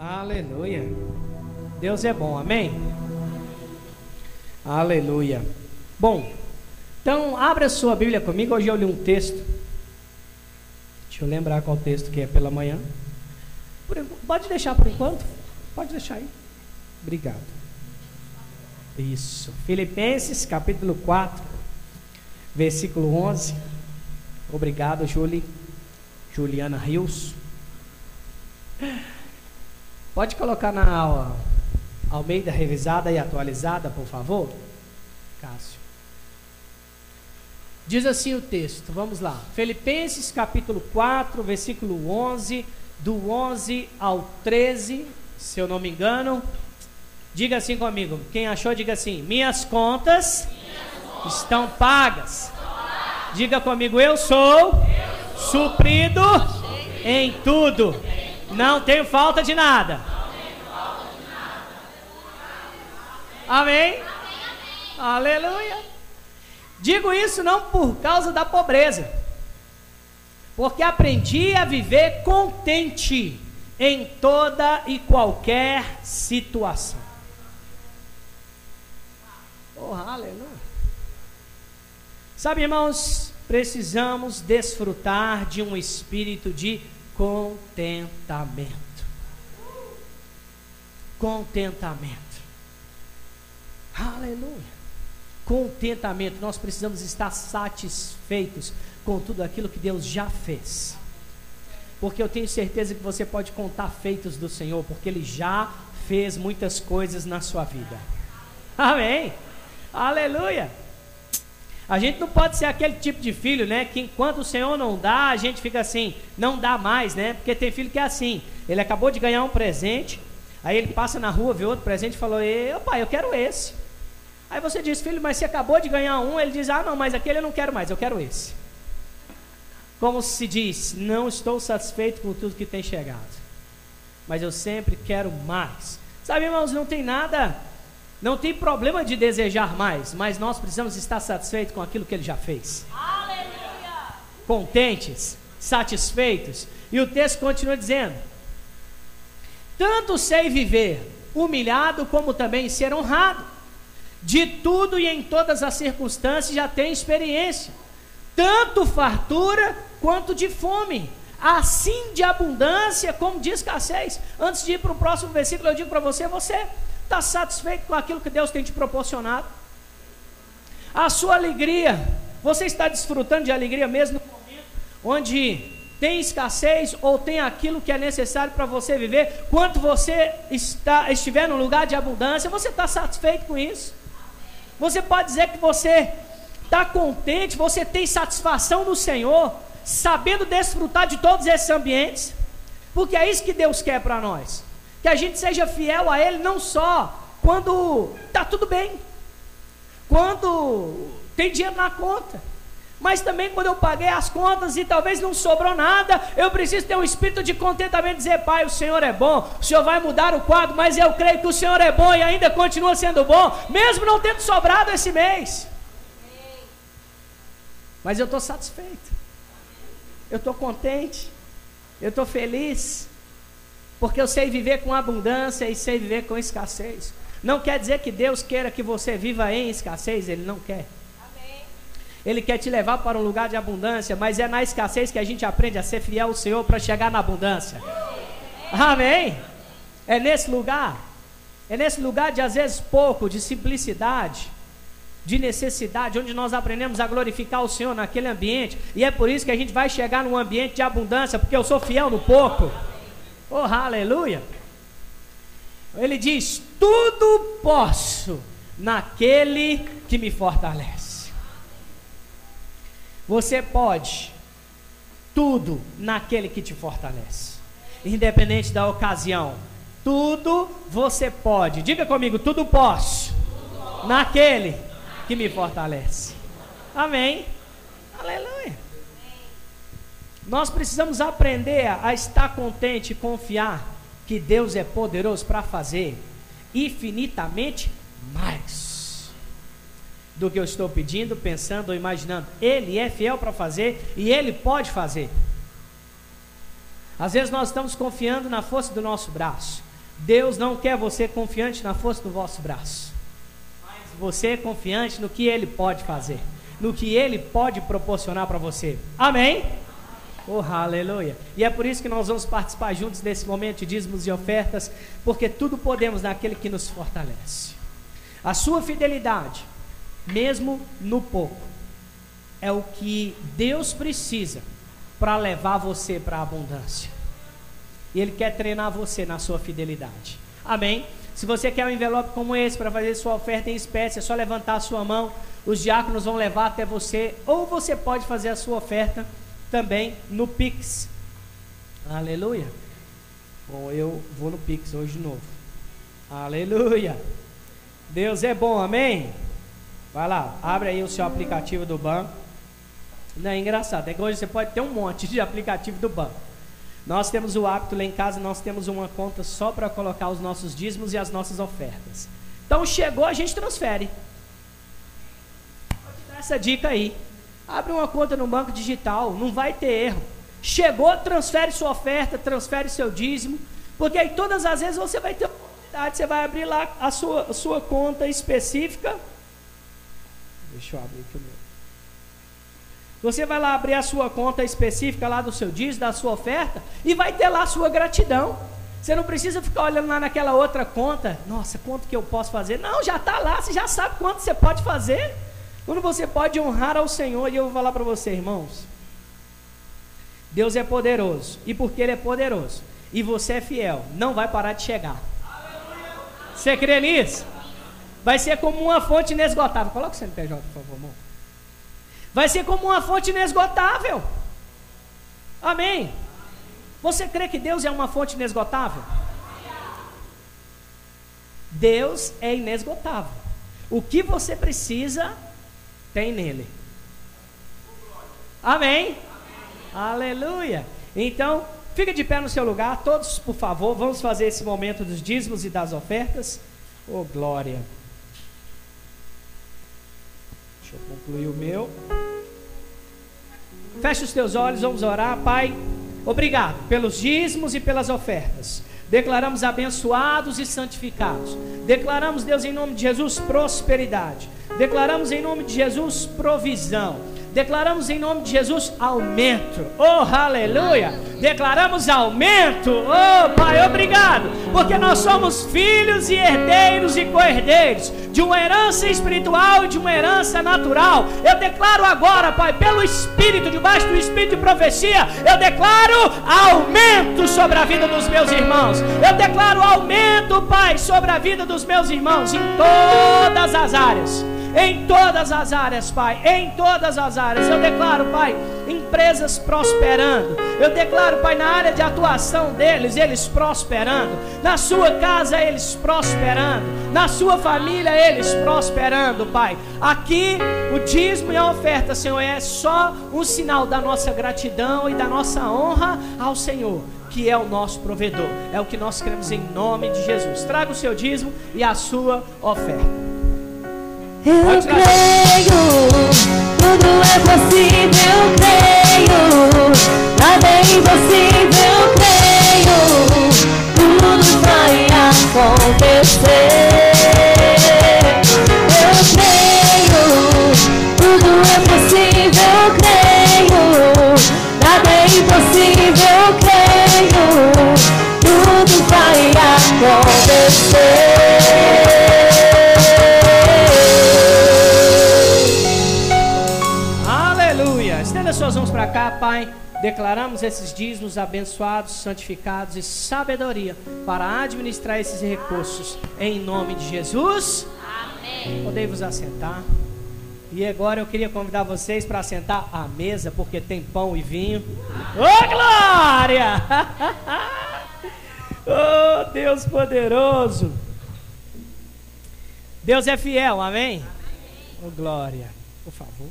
Aleluia. Deus é bom, amém? Aleluia. Bom, então abra sua Bíblia comigo. Hoje eu li um texto. Deixa eu lembrar qual texto que é pela manhã. Pode deixar por enquanto? Pode deixar aí. Obrigado. Isso. Filipenses capítulo 4, versículo 11. Obrigado, Julie. Juliana Rios. Pode colocar na aula Almeida revisada e atualizada, por favor? Cássio. Diz assim o texto, vamos lá. Filipenses capítulo 4, versículo 11, do 11 ao 13, se eu não me engano. Diga assim comigo. Quem achou, diga assim: Minhas contas, Minhas contas estão, pagas. Diga comigo: Eu sou, eu sou suprido, suprido em tudo. Não tenho falta de nada. Amém? amém. Aleluia. Digo isso não por causa da pobreza, porque aprendi a viver contente em toda e qualquer situação. Oh, aleluia. Sabe, irmãos, precisamos desfrutar de um espírito de contentamento. Contentamento. Aleluia. Contentamento. Nós precisamos estar satisfeitos com tudo aquilo que Deus já fez. Porque eu tenho certeza que você pode contar feitos do Senhor, porque Ele já fez muitas coisas na sua vida. Amém. Aleluia. A gente não pode ser aquele tipo de filho, né? Que enquanto o Senhor não dá, a gente fica assim, não dá mais, né? Porque tem filho que é assim. Ele acabou de ganhar um presente, aí ele passa na rua, vê outro presente e falou: Ei, pai, eu quero esse. Aí você diz, filho, mas você acabou de ganhar um. Ele diz, ah, não, mas aquele eu não quero mais, eu quero esse. Como se diz, não estou satisfeito com tudo que tem chegado, mas eu sempre quero mais. Sabe, irmãos, não tem nada, não tem problema de desejar mais, mas nós precisamos estar satisfeitos com aquilo que ele já fez. Aleluia! Contentes, satisfeitos. E o texto continua dizendo: Tanto sei viver humilhado, como também ser honrado de tudo e em todas as circunstâncias já tem experiência, tanto fartura quanto de fome, assim de abundância como de escassez. Antes de ir para o próximo versículo, eu digo para você: você está satisfeito com aquilo que Deus tem te proporcionado? A sua alegria, você está desfrutando de alegria mesmo no momento onde tem escassez ou tem aquilo que é necessário para você viver? Quanto você está, estiver no lugar de abundância, você está satisfeito com isso? Você pode dizer que você está contente, você tem satisfação no Senhor, sabendo desfrutar de todos esses ambientes, porque é isso que Deus quer para nós. Que a gente seja fiel a Ele não só quando está tudo bem, quando tem dinheiro na conta, mas também quando eu paguei as contas e talvez não sobrou nada, eu preciso ter um espírito de contentamento, dizer, Pai, o Senhor é bom, o Senhor vai mudar o quadro, mas eu creio que o Senhor é bom e ainda continua sendo bom, mesmo não tendo sobrado esse mês. Mas eu estou satisfeito, eu estou contente, eu estou feliz, porque eu sei viver com abundância e sei viver com escassez. Não quer dizer que Deus queira que você viva em escassez, Ele não quer. Ele quer te levar para um lugar de abundância, mas é na escassez que a gente aprende a ser fiel ao Senhor para chegar na abundância. Amém? É nesse lugar, é nesse lugar de às vezes pouco, de simplicidade, de necessidade, onde nós aprendemos a glorificar o Senhor naquele ambiente, e é por isso que a gente vai chegar num ambiente de abundância, porque eu sou fiel no pouco. Oh, aleluia! Ele diz: Tudo posso naquele que me fortalece. Você pode tudo naquele que te fortalece, independente da ocasião. Tudo você pode. Diga comigo, tudo posso naquele que me fortalece. Amém. Aleluia. Nós precisamos aprender a estar contente e confiar que Deus é poderoso para fazer infinitamente mais do que eu estou pedindo, pensando ou imaginando. Ele é fiel para fazer e ele pode fazer. Às vezes nós estamos confiando na força do nosso braço, Deus não quer você confiante na força do vosso braço, mas você é confiante no que Ele pode fazer, no que Ele pode proporcionar para você. Amém? Oh, aleluia. E é por isso que nós vamos participar juntos desse momento de dízimos e ofertas, porque tudo podemos naquele que nos fortalece. A sua fidelidade, mesmo no pouco, é o que Deus precisa para levar você para a abundância. E Ele quer treinar você na sua fidelidade. Amém? Se você quer um envelope como esse para fazer sua oferta em espécie, é só levantar a sua mão. Os diáconos vão levar até você. Ou você pode fazer a sua oferta também no Pix. Aleluia. Bom, eu vou no Pix hoje de novo. Aleluia. Deus é bom, amém? Vai lá, abre aí o seu aplicativo do banco. Não é engraçado, é que hoje você pode ter um monte de aplicativo do banco. Nós temos o hábito lá em casa, nós temos uma conta só para colocar os nossos dízimos e as nossas ofertas. Então chegou, a gente transfere. Vou te dar essa dica aí. Abre uma conta no banco digital, não vai ter erro. Chegou, transfere sua oferta, transfere seu dízimo, porque aí todas as vezes você vai ter oportunidade, você vai abrir lá a sua, a sua conta específica. Deixa eu abrir aqui o meu. Você vai lá abrir a sua conta específica lá do seu dízimo, da sua oferta, e vai ter lá a sua gratidão. Você não precisa ficar olhando lá naquela outra conta. Nossa, quanto que eu posso fazer? Não, já está lá, você já sabe quanto você pode fazer. Quando você pode honrar ao Senhor, e eu vou falar para você, irmãos, Deus é poderoso, e porque Ele é poderoso, e você é fiel, não vai parar de chegar. Você crê nisso? Vai ser como uma fonte inesgotável. Coloca o CNPJ, por favor, irmão. Vai ser como uma fonte inesgotável. Amém. Você crê que Deus é uma fonte inesgotável? Deus é inesgotável. O que você precisa tem nele. Amém? Amém? Aleluia. Então, fica de pé no seu lugar, todos, por favor, vamos fazer esse momento dos dízimos e das ofertas. Oh, glória. Deixa eu concluir o meu. Feche os teus olhos, vamos orar, Pai. Obrigado pelos dízimos e pelas ofertas. Declaramos abençoados e santificados. Declaramos, Deus, em nome de Jesus, prosperidade. Declaramos em nome de Jesus provisão. Declaramos em nome de Jesus aumento. Oh, aleluia! Declaramos aumento. Oh, Pai, obrigado, porque nós somos filhos e herdeiros e co-herdeiros de uma herança espiritual e de uma herança natural. Eu declaro agora, Pai, pelo Espírito, debaixo do Espírito de profecia, eu declaro aumento sobre a vida dos meus irmãos. Eu declaro aumento, Pai, sobre a vida dos meus irmãos em todas as áreas em todas as áreas, Pai, em todas as áreas. Eu declaro, Pai, empresas prosperando. Eu declaro, Pai, na área de atuação deles, eles prosperando. Na sua casa, eles prosperando. Na sua família, eles prosperando, Pai. Aqui, o dízimo e a oferta, Senhor, é só um sinal da nossa gratidão e da nossa honra ao Senhor que é o nosso provedor. É o que nós queremos em nome de Jesus. Traga o seu dízimo e a sua oferta. Eu creio, tudo é possível, eu creio. Nada é impossível, eu creio. Tudo vai acontecer. Eu creio, tudo é possível, eu creio. Nada é impossível, eu creio. Tudo vai acontecer. Cá, Pai. Declaramos esses dízimos abençoados, santificados e sabedoria para administrar esses recursos. Em nome de Jesus. Amém. Podem-vos assentar. E agora eu queria convidar vocês para sentar à mesa, porque tem pão e vinho. Ô oh, glória! oh Deus poderoso! Deus é fiel, amém? Oh glória! Por favor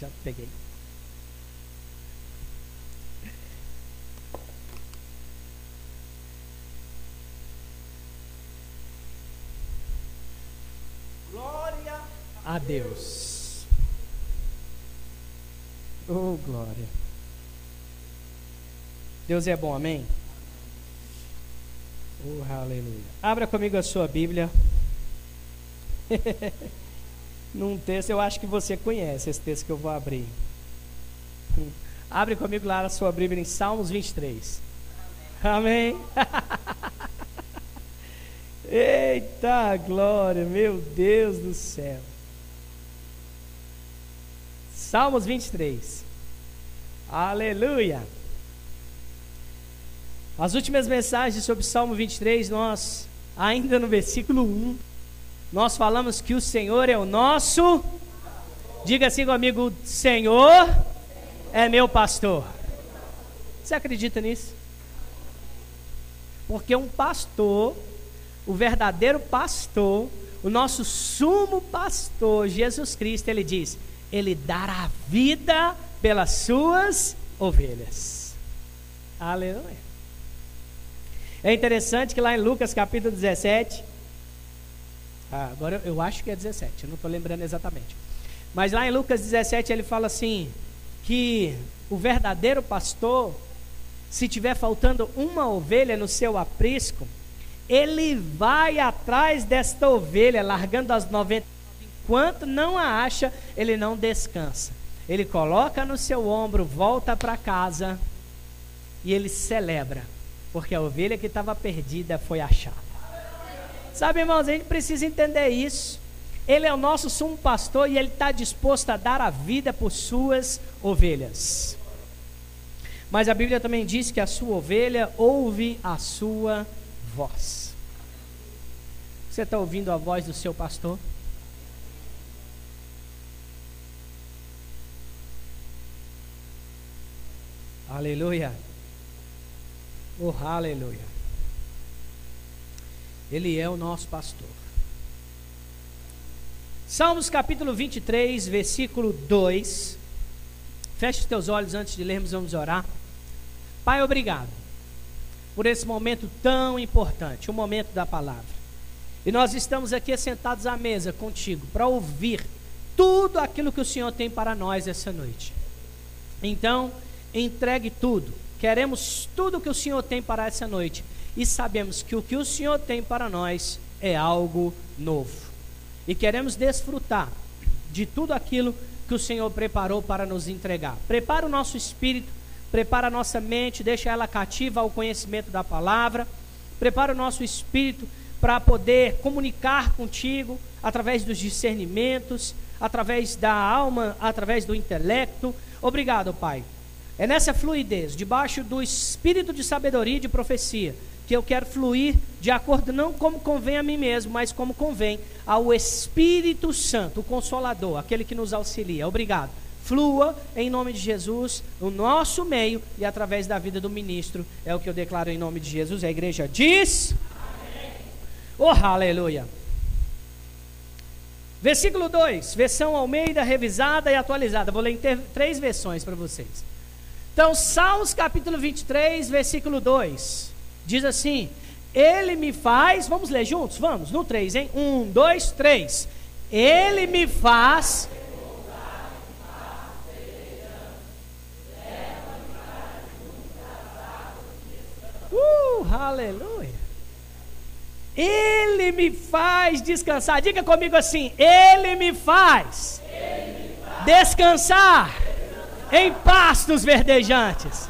já peguei. A Deus. Oh, glória. Deus é bom, amém? Oh, aleluia. Abra comigo a sua Bíblia. Num texto, eu acho que você conhece esse texto que eu vou abrir. Abre comigo lá a sua Bíblia em Salmos 23. Amém. Eita glória, meu Deus do céu. Salmos 23. Aleluia. As últimas mensagens sobre Salmo 23, nós, ainda no versículo 1, nós falamos que o Senhor é o nosso. Diga assim comigo: Senhor é meu pastor. Você acredita nisso? Porque um pastor, o verdadeiro pastor, o nosso sumo pastor, Jesus Cristo, ele diz: Ele dará vida pelas suas ovelhas. Aleluia. É interessante que lá em Lucas capítulo 17, ah, agora eu acho que é 17, eu não estou lembrando exatamente. Mas lá em Lucas 17 ele fala assim: que o verdadeiro pastor, se tiver faltando uma ovelha no seu aprisco, ele vai atrás desta ovelha, largando as 90, enquanto não a acha, ele não descansa. Ele coloca no seu ombro, volta para casa e ele celebra porque a ovelha que estava perdida foi achada. Sabe, irmãos, a gente precisa entender isso. Ele é o nosso sumo pastor e ele está disposto a dar a vida por suas ovelhas. Mas a Bíblia também diz que a sua ovelha ouve a sua voz. Você está ouvindo a voz do seu pastor? Aleluia. Oh, aleluia. Ele é o nosso pastor. Salmos capítulo 23, versículo 2. Feche os teus olhos antes de lermos, vamos orar. Pai, obrigado por esse momento tão importante, o momento da palavra. E nós estamos aqui sentados à mesa contigo para ouvir tudo aquilo que o Senhor tem para nós essa noite. Então, entregue tudo Queremos tudo que o Senhor tem para essa noite e sabemos que o que o Senhor tem para nós é algo novo. E queremos desfrutar de tudo aquilo que o Senhor preparou para nos entregar. Prepara o nosso espírito, prepara a nossa mente, deixa ela cativa ao conhecimento da palavra. Prepara o nosso espírito para poder comunicar contigo através dos discernimentos, através da alma, através do intelecto. Obrigado, Pai é nessa fluidez, debaixo do espírito de sabedoria e de profecia, que eu quero fluir de acordo não como convém a mim mesmo, mas como convém ao Espírito Santo, o Consolador, aquele que nos auxilia. Obrigado. Flua em nome de Jesus, no nosso meio e através da vida do ministro. É o que eu declaro em nome de Jesus. A igreja diz: Amém. Oh, aleluia. Versículo 2, versão Almeida, revisada e atualizada. Vou ler em três versões para vocês. Então, Salmos capítulo 23, versículo 2, diz assim: Ele me faz, vamos ler juntos? Vamos, no 3, hein? 1, 2, 3. Ele me faz. Uh, aleluia. Ele me faz descansar. Diga comigo assim: Ele me faz, Ele me faz. descansar em pastos verdejantes.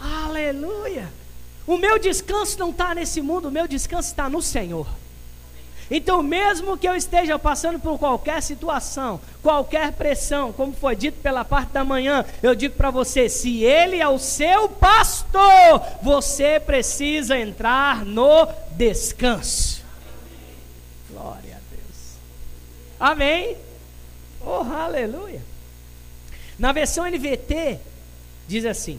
Aleluia. O meu descanso não está nesse mundo, o meu descanso está no Senhor. Então, mesmo que eu esteja passando por qualquer situação, qualquer pressão, como foi dito pela parte da manhã, eu digo para você: se Ele é o seu pastor, você precisa entrar no descanso. Glória a Deus. Amém. Oh, aleluia. Na versão NVT, diz assim.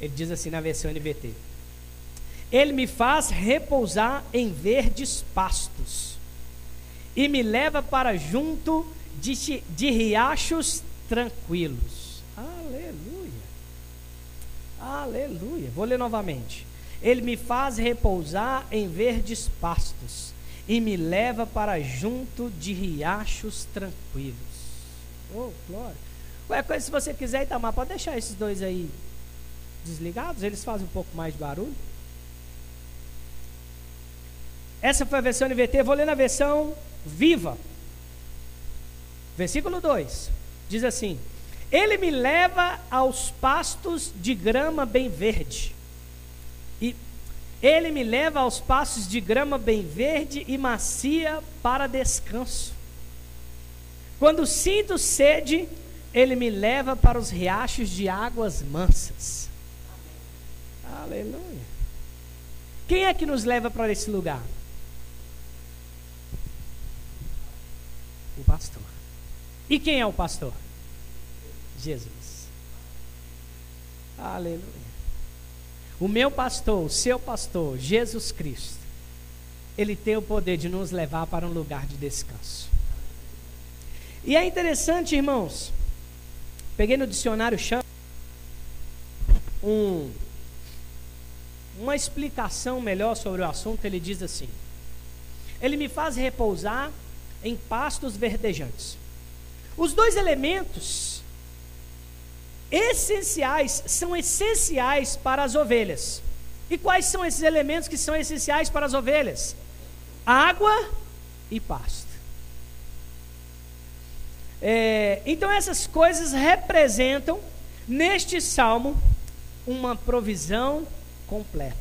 Ele diz assim na versão NVT: Ele me faz repousar em verdes pastos e me leva para junto de, de riachos tranquilos. Aleluia. Aleluia. Vou ler novamente. Ele me faz repousar em verdes pastos e me leva para junto de riachos tranquilos. Oh, glória. Qualquer coisa, se você quiser, Itamar, pode deixar esses dois aí desligados, eles fazem um pouco mais de barulho. Essa foi a versão NVT, vou ler na versão viva. Versículo 2 diz assim: Ele me leva aos pastos de grama bem verde. E ele me leva aos pastos de grama bem verde e macia para descanso. Quando sinto sede, ele me leva para os riachos de águas mansas. Aleluia. Quem é que nos leva para esse lugar? O pastor. E quem é o pastor? Jesus. Aleluia. O meu pastor, o seu pastor, Jesus Cristo, ele tem o poder de nos levar para um lugar de descanso. E é interessante, irmãos. Peguei no dicionário chama um uma explicação melhor sobre o assunto, ele diz assim: Ele me faz repousar em pastos verdejantes. Os dois elementos essenciais são essenciais para as ovelhas. E quais são esses elementos que são essenciais para as ovelhas? Água e pasto. É, então essas coisas representam neste salmo uma provisão completa.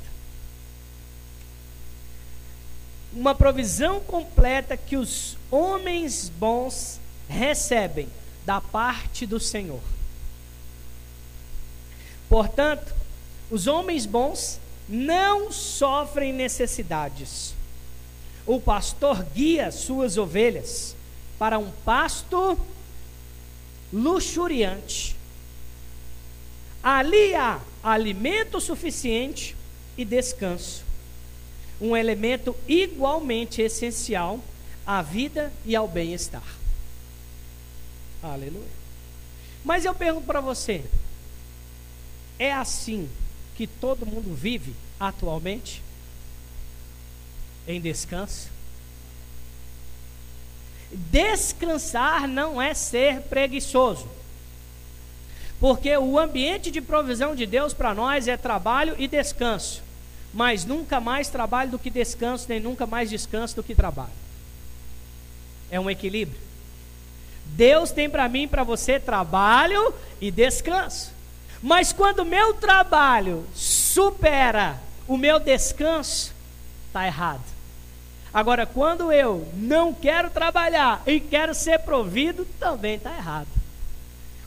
Uma provisão completa que os homens bons recebem da parte do Senhor. Portanto, os homens bons não sofrem necessidades. O pastor guia suas ovelhas para um pasto luxuriante. Ali há alimento suficiente e descanso. Um elemento igualmente essencial à vida e ao bem-estar. Aleluia. Mas eu pergunto para você: é assim que todo mundo vive atualmente? Em descanso? Descansar não é ser preguiçoso. Porque o ambiente de provisão de Deus para nós é trabalho e descanso. Mas nunca mais trabalho do que descanso, nem nunca mais descanso do que trabalho. É um equilíbrio. Deus tem para mim e para você trabalho e descanso. Mas quando o meu trabalho supera o meu descanso, está errado. Agora, quando eu não quero trabalhar e quero ser provido, também está errado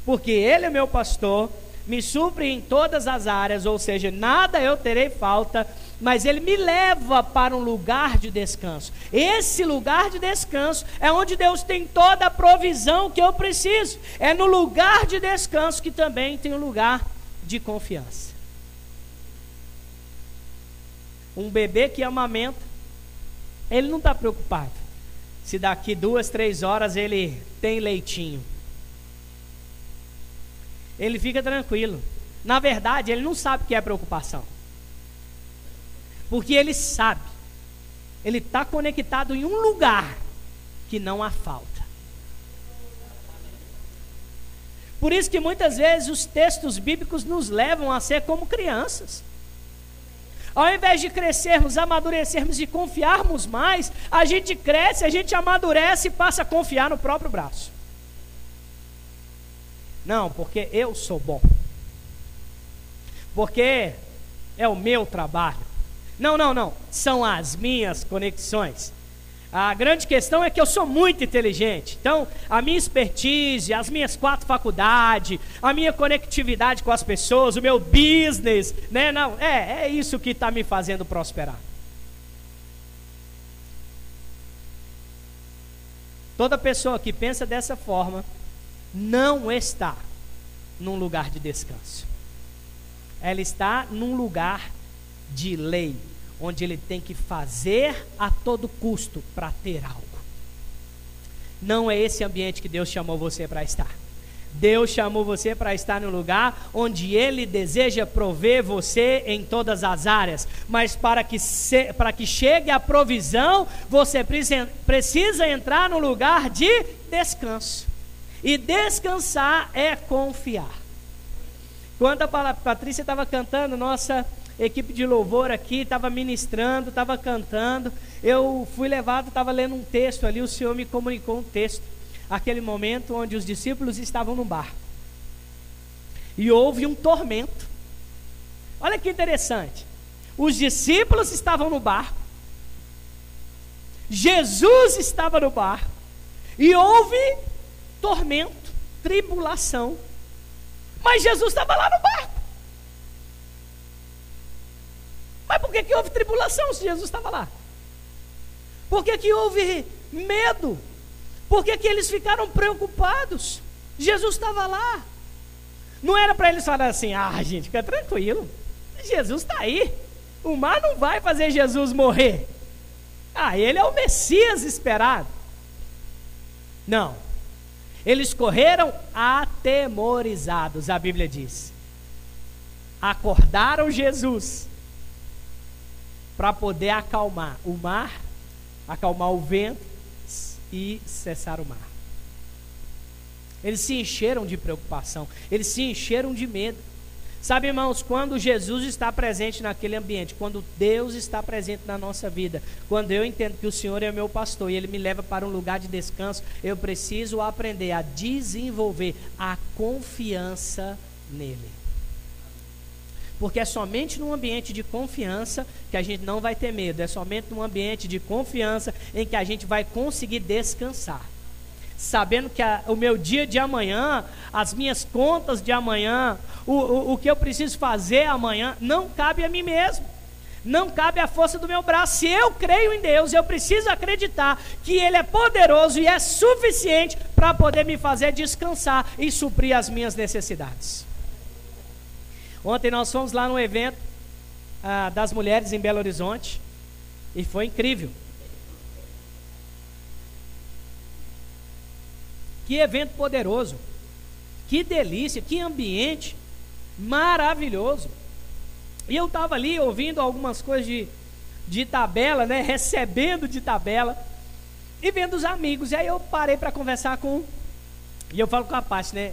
porque Ele é meu pastor, me supre em todas as áreas, ou seja, nada eu terei falta, mas Ele me leva para um lugar de descanso. Esse lugar de descanso é onde Deus tem toda a provisão que eu preciso. É no lugar de descanso que também tem um lugar de confiança. Um bebê que amamenta, ele não está preocupado se daqui duas, três horas ele tem leitinho ele fica tranquilo. Na verdade, ele não sabe o que é preocupação. Porque ele sabe, ele está conectado em um lugar que não há falta. Por isso que muitas vezes os textos bíblicos nos levam a ser como crianças. Ao invés de crescermos, amadurecermos e confiarmos mais, a gente cresce, a gente amadurece e passa a confiar no próprio braço. Não, porque eu sou bom. Porque é o meu trabalho. Não, não, não. São as minhas conexões. A grande questão é que eu sou muito inteligente. Então, a minha expertise, as minhas quatro faculdades, a minha conectividade com as pessoas, o meu business, né? Não, é, é isso que está me fazendo prosperar. Toda pessoa que pensa dessa forma não está num lugar de descanso. Ela está num lugar de lei, onde ele tem que fazer a todo custo para ter algo. Não é esse ambiente que Deus chamou você para estar. Deus chamou você para estar no lugar onde Ele deseja prover você em todas as áreas, mas para que, se, para que chegue a provisão, você precisa, precisa entrar no lugar de descanso. E descansar é confiar. Quando a Patrícia estava cantando, nossa equipe de louvor aqui estava ministrando, estava cantando. Eu fui levado, estava lendo um texto ali, o Senhor me comunicou um texto. Aquele momento onde os discípulos estavam no barco. E houve um tormento. Olha que interessante. Os discípulos estavam no barco. Jesus estava no barco. E houve tormento, tribulação. Mas Jesus estava lá no barco. Mas por que, que houve tribulação se Jesus estava lá? Por que, que houve medo? Por que, que eles ficaram preocupados? Jesus estava lá. Não era para eles falarem assim, ah, gente, fica tranquilo. Jesus está aí. O mar não vai fazer Jesus morrer. Ah, ele é o Messias esperado. Não. Eles correram atemorizados, a Bíblia diz. Acordaram Jesus para poder acalmar o mar, acalmar o vento e cessar o mar. Eles se encheram de preocupação, eles se encheram de medo. Sabe, irmãos, quando Jesus está presente naquele ambiente, quando Deus está presente na nossa vida, quando eu entendo que o Senhor é meu pastor e Ele me leva para um lugar de descanso, eu preciso aprender a desenvolver a confiança nele. Porque é somente num ambiente de confiança que a gente não vai ter medo, é somente num ambiente de confiança em que a gente vai conseguir descansar. Sabendo que a, o meu dia de amanhã, as minhas contas de amanhã, o, o, o que eu preciso fazer amanhã, não cabe a mim mesmo não cabe a força do meu braço. Se eu creio em Deus, eu preciso acreditar que Ele é poderoso e é suficiente para poder me fazer descansar e suprir as minhas necessidades. Ontem nós fomos lá no evento ah, das mulheres em Belo Horizonte e foi incrível. Que evento poderoso, que delícia, que ambiente maravilhoso. E eu estava ali ouvindo algumas coisas de, de tabela, né? Recebendo de tabela e vendo os amigos. E aí eu parei para conversar com. E eu falo com a parte, né?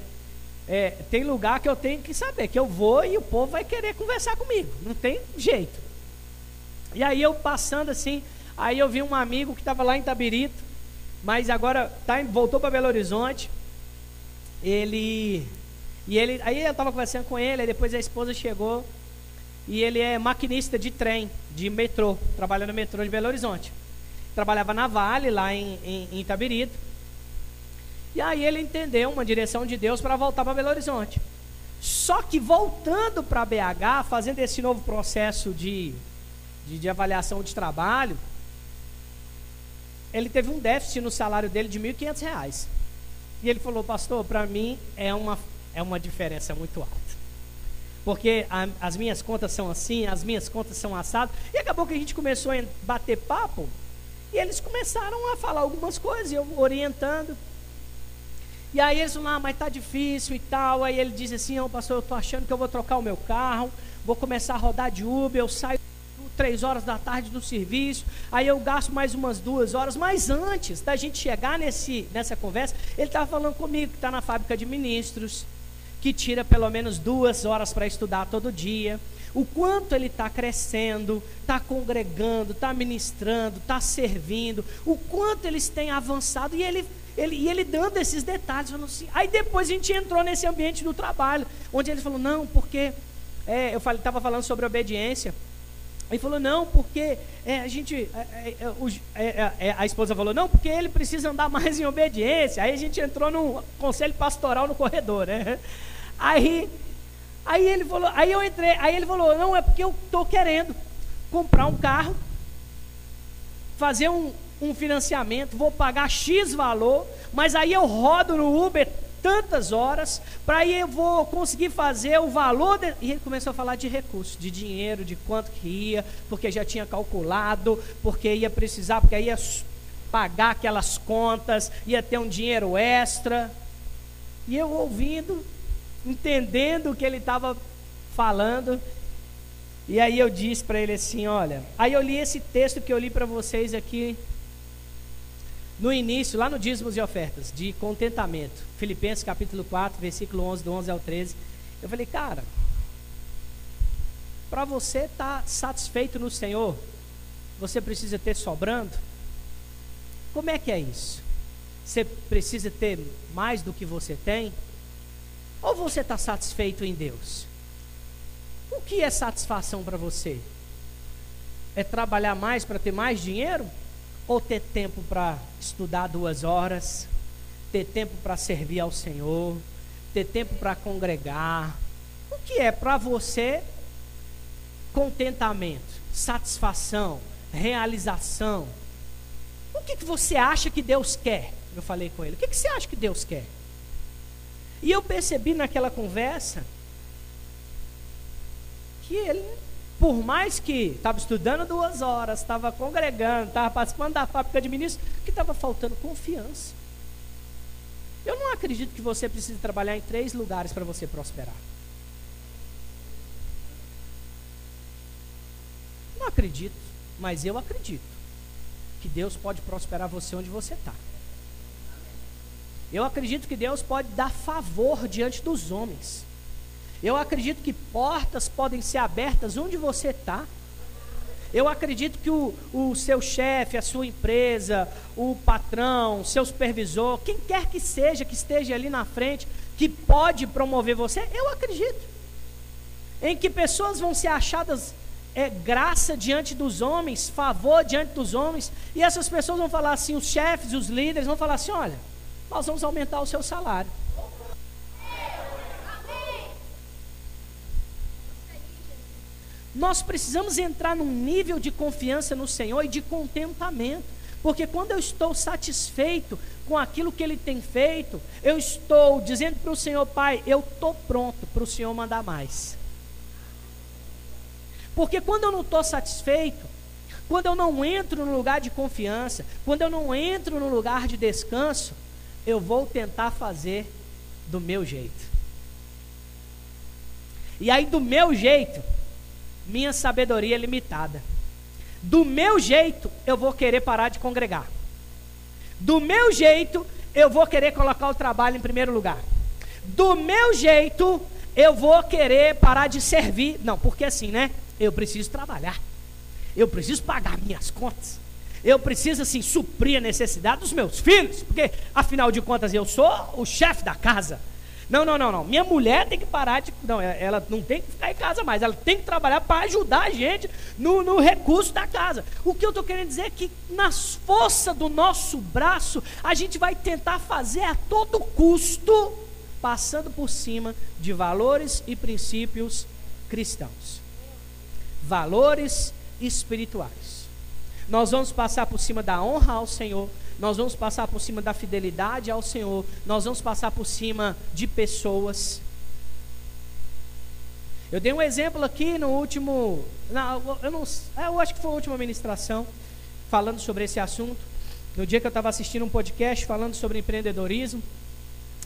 É, tem lugar que eu tenho que saber que eu vou e o povo vai querer conversar comigo. Não tem jeito. E aí eu passando assim, aí eu vi um amigo que estava lá em Tabirito, mas agora tá, voltou para Belo Horizonte. Ele e ele, aí eu estava conversando com ele, aí depois a esposa chegou e ele é maquinista de trem, de metrô, trabalha no metrô de Belo Horizonte. Trabalhava na Vale, lá em, em, em Itabirito. E aí ele entendeu uma direção de Deus para voltar para Belo Horizonte. Só que voltando para BH, fazendo esse novo processo de, de, de, avaliação de trabalho, ele teve um déficit no salário dele de R$ 1.500. E ele falou, pastor, para mim é uma, é uma diferença muito alta. Porque a, as minhas contas são assim, as minhas contas são assadas. E acabou que a gente começou a bater papo. E eles começaram a falar algumas coisas, eu orientando. E aí eles falam, ah, mas tá difícil e tal. Aí ele diz assim, oh, pastor, eu tô achando que eu vou trocar o meu carro, vou começar a rodar de Uber, eu saio três horas da tarde do serviço, aí eu gasto mais umas duas horas, mas antes da gente chegar nesse, nessa conversa, ele estava falando comigo que está na fábrica de ministros, que tira pelo menos duas horas para estudar todo dia, o quanto ele está crescendo, está congregando, está ministrando, está servindo, o quanto eles têm avançado, e ele ele, e ele dando esses detalhes, falando assim. Aí depois a gente entrou nesse ambiente do trabalho, onde ele falou, não, porque é, eu estava falando sobre obediência. Ele falou, não, porque é, a gente. É, é, é, é, a esposa falou, não, porque ele precisa andar mais em obediência. Aí a gente entrou num conselho pastoral no corredor, né? Aí, aí ele falou, aí eu entrei, aí ele falou, não, é porque eu estou querendo comprar um carro, fazer um, um financiamento, vou pagar X valor, mas aí eu rodo no Uber tantas horas, para aí eu vou conseguir fazer o valor. De... E ele começou a falar de recursos, de dinheiro, de quanto que ia, porque já tinha calculado, porque ia precisar, porque ia pagar aquelas contas, ia ter um dinheiro extra. E eu ouvindo, entendendo o que ele estava falando, e aí eu disse para ele assim: olha, aí eu li esse texto que eu li para vocês aqui no início, lá no dízimos e ofertas, de contentamento. Filipenses capítulo 4, versículo 11, do 11 ao 13. Eu falei, cara, para você estar tá satisfeito no Senhor, você precisa ter sobrando? Como é que é isso? Você precisa ter mais do que você tem? Ou você está satisfeito em Deus? O que é satisfação para você? É trabalhar mais para ter mais dinheiro? Ou ter tempo para estudar duas horas? Ter tempo para servir ao Senhor? Ter tempo para congregar? O que é para você contentamento, satisfação, realização? O que, que você acha que Deus quer? Eu falei com ele: O que, que você acha que Deus quer? E eu percebi naquela conversa que ele, por mais que estava estudando duas horas, estava congregando, estava participando da fábrica de ministros, que estava faltando confiança. Eu não acredito que você precise trabalhar em três lugares para você prosperar. Não acredito, mas eu acredito que Deus pode prosperar você onde você está. Eu acredito que Deus pode dar favor diante dos homens. Eu acredito que portas podem ser abertas onde você está. Eu acredito que o, o seu chefe, a sua empresa, o patrão, seu supervisor, quem quer que seja que esteja ali na frente, que pode promover você, eu acredito. Em que pessoas vão ser achadas é, graça diante dos homens, favor diante dos homens, e essas pessoas vão falar assim, os chefes, os líderes vão falar assim: olha, nós vamos aumentar o seu salário. Nós precisamos entrar num nível de confiança no Senhor e de contentamento. Porque quando eu estou satisfeito com aquilo que Ele tem feito, eu estou dizendo para o Senhor, Pai, eu estou pronto para o Senhor mandar mais. Porque quando eu não estou satisfeito, quando eu não entro no lugar de confiança, quando eu não entro no lugar de descanso, eu vou tentar fazer do meu jeito. E aí, do meu jeito, minha sabedoria é limitada. Do meu jeito, eu vou querer parar de congregar. Do meu jeito, eu vou querer colocar o trabalho em primeiro lugar. Do meu jeito, eu vou querer parar de servir. Não, porque assim, né? Eu preciso trabalhar. Eu preciso pagar minhas contas. Eu preciso assim suprir a necessidade dos meus filhos, porque afinal de contas eu sou o chefe da casa. Não, não, não, não. Minha mulher tem que parar de. Não, é, ela não tem que ficar em casa mais. Ela tem que trabalhar para ajudar a gente no, no recurso da casa. O que eu estou querendo dizer é que, nas forças do nosso braço, a gente vai tentar fazer a todo custo, passando por cima de valores e princípios cristãos. Valores espirituais. Nós vamos passar por cima da honra ao Senhor, nós vamos passar por cima da fidelidade ao Senhor, nós vamos passar por cima de pessoas. Eu dei um exemplo aqui no último, não, eu, não, é, eu acho que foi a última ministração, falando sobre esse assunto. No dia que eu estava assistindo um podcast falando sobre empreendedorismo,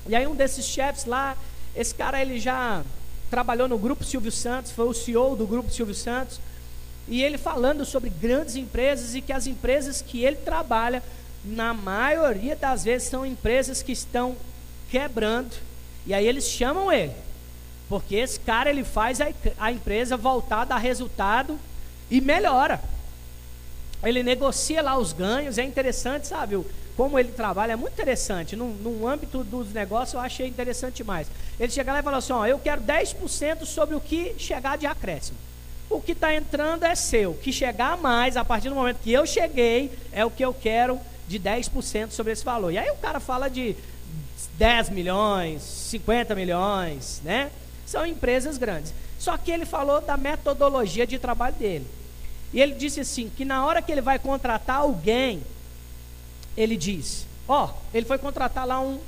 e aí um desses chefs lá, esse cara ele já trabalhou no grupo Silvio Santos, foi o CEO do grupo Silvio Santos. E ele falando sobre grandes empresas e que as empresas que ele trabalha, na maioria das vezes, são empresas que estão quebrando. E aí eles chamam ele. Porque esse cara ele faz a, a empresa voltar dar resultado e melhora. Ele negocia lá os ganhos, é interessante, sabe? Como ele trabalha, é muito interessante. No, no âmbito dos negócios, eu achei interessante demais. Ele chega lá e fala assim: ó, eu quero 10% sobre o que chegar de acréscimo o que está entrando é seu. O que chegar mais, a partir do momento que eu cheguei, é o que eu quero de 10% sobre esse valor. E aí o cara fala de 10 milhões, 50 milhões, né? São empresas grandes. Só que ele falou da metodologia de trabalho dele. E ele disse assim: que na hora que ele vai contratar alguém, ele diz: Ó, oh, ele foi contratar lá um,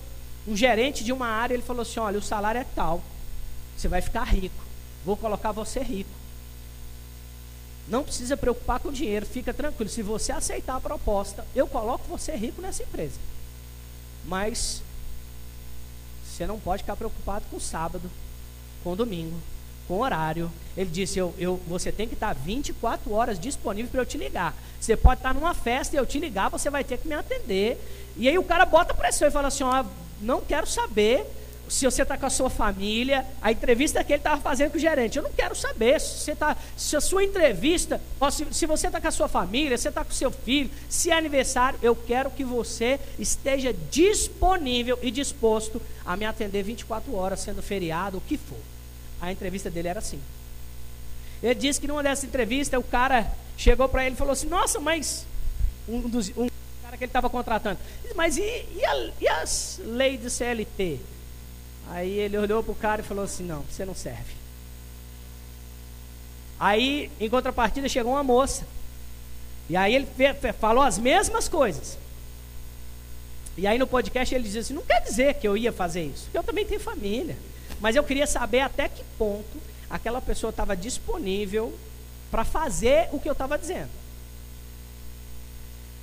um gerente de uma área. Ele falou assim: olha, o salário é tal, você vai ficar rico, vou colocar você rico. Não precisa preocupar com o dinheiro, fica tranquilo. Se você aceitar a proposta, eu coloco você rico nessa empresa. Mas você não pode ficar preocupado com sábado, com domingo, com horário. Ele disse: eu, eu, você tem que estar 24 horas disponível para eu te ligar. Você pode estar numa festa e eu te ligar, você vai ter que me atender. E aí o cara bota pressão e fala assim: ó, não quero saber se você está com a sua família, a entrevista que ele estava fazendo com o gerente. Eu não quero saber se, você tá, se a sua entrevista, se, se você está com a sua família, se você está com o seu filho, se é aniversário, eu quero que você esteja disponível e disposto a me atender 24 horas, sendo feriado, o que for. A entrevista dele era assim. Ele disse que numa dessas entrevistas, o cara chegou para ele e falou assim: Nossa, mas. Um, dos, um cara que ele estava contratando. Mas e, e, a, e as leis do CLT? Aí ele olhou para o cara e falou assim: Não, você não serve. Aí, em contrapartida, chegou uma moça. E aí ele falou as mesmas coisas. E aí no podcast ele dizia assim: Não quer dizer que eu ia fazer isso. Eu também tenho família. Mas eu queria saber até que ponto aquela pessoa estava disponível para fazer o que eu estava dizendo.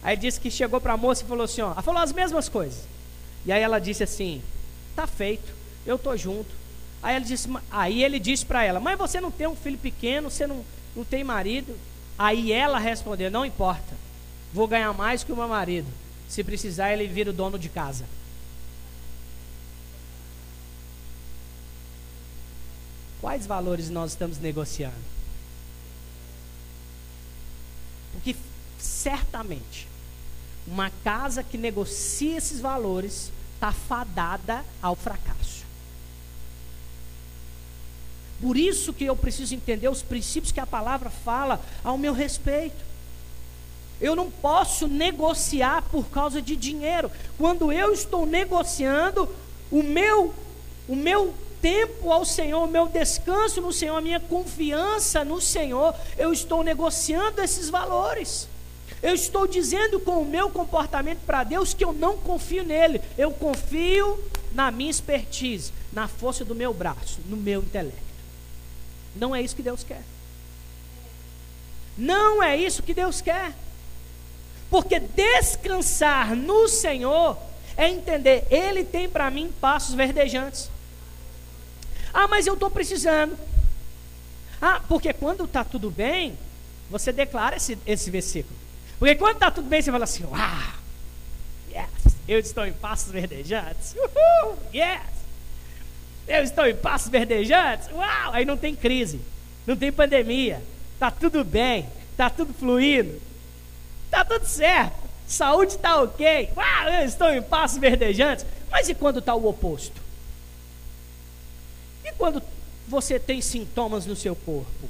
Aí disse que chegou para a moça e falou assim: Ó, ela falou as mesmas coisas. E aí ela disse assim: Tá feito eu estou junto. Aí, ele disse, aí ele disse para ela, mas você não tem um filho pequeno, você não, não tem marido? Aí ela respondeu, não importa, vou ganhar mais que o meu marido. Se precisar, ele vira o dono de casa. Quais valores nós estamos negociando? Porque certamente uma casa que negocia esses valores está fadada ao fracasso. Por isso que eu preciso entender os princípios que a palavra fala ao meu respeito. Eu não posso negociar por causa de dinheiro. Quando eu estou negociando o meu o meu tempo ao Senhor, o meu descanso no Senhor, a minha confiança no Senhor, eu estou negociando esses valores. Eu estou dizendo com o meu comportamento para Deus que eu não confio nele. Eu confio na minha expertise, na força do meu braço, no meu intelecto. Não é isso que Deus quer. Não é isso que Deus quer. Porque descansar no Senhor é entender, Ele tem para mim passos verdejantes. Ah, mas eu estou precisando. Ah, porque quando está tudo bem, você declara esse, esse versículo. Porque quando está tudo bem, você fala assim: Ah, yes, eu estou em passos verdejantes. Uhul, yes. Eu estou em passos verdejantes? Uau! Aí não tem crise, não tem pandemia, está tudo bem, está tudo fluindo, está tudo certo, saúde está ok. Uau! Eu estou em passos verdejantes. Mas e quando está o oposto? E quando você tem sintomas no seu corpo?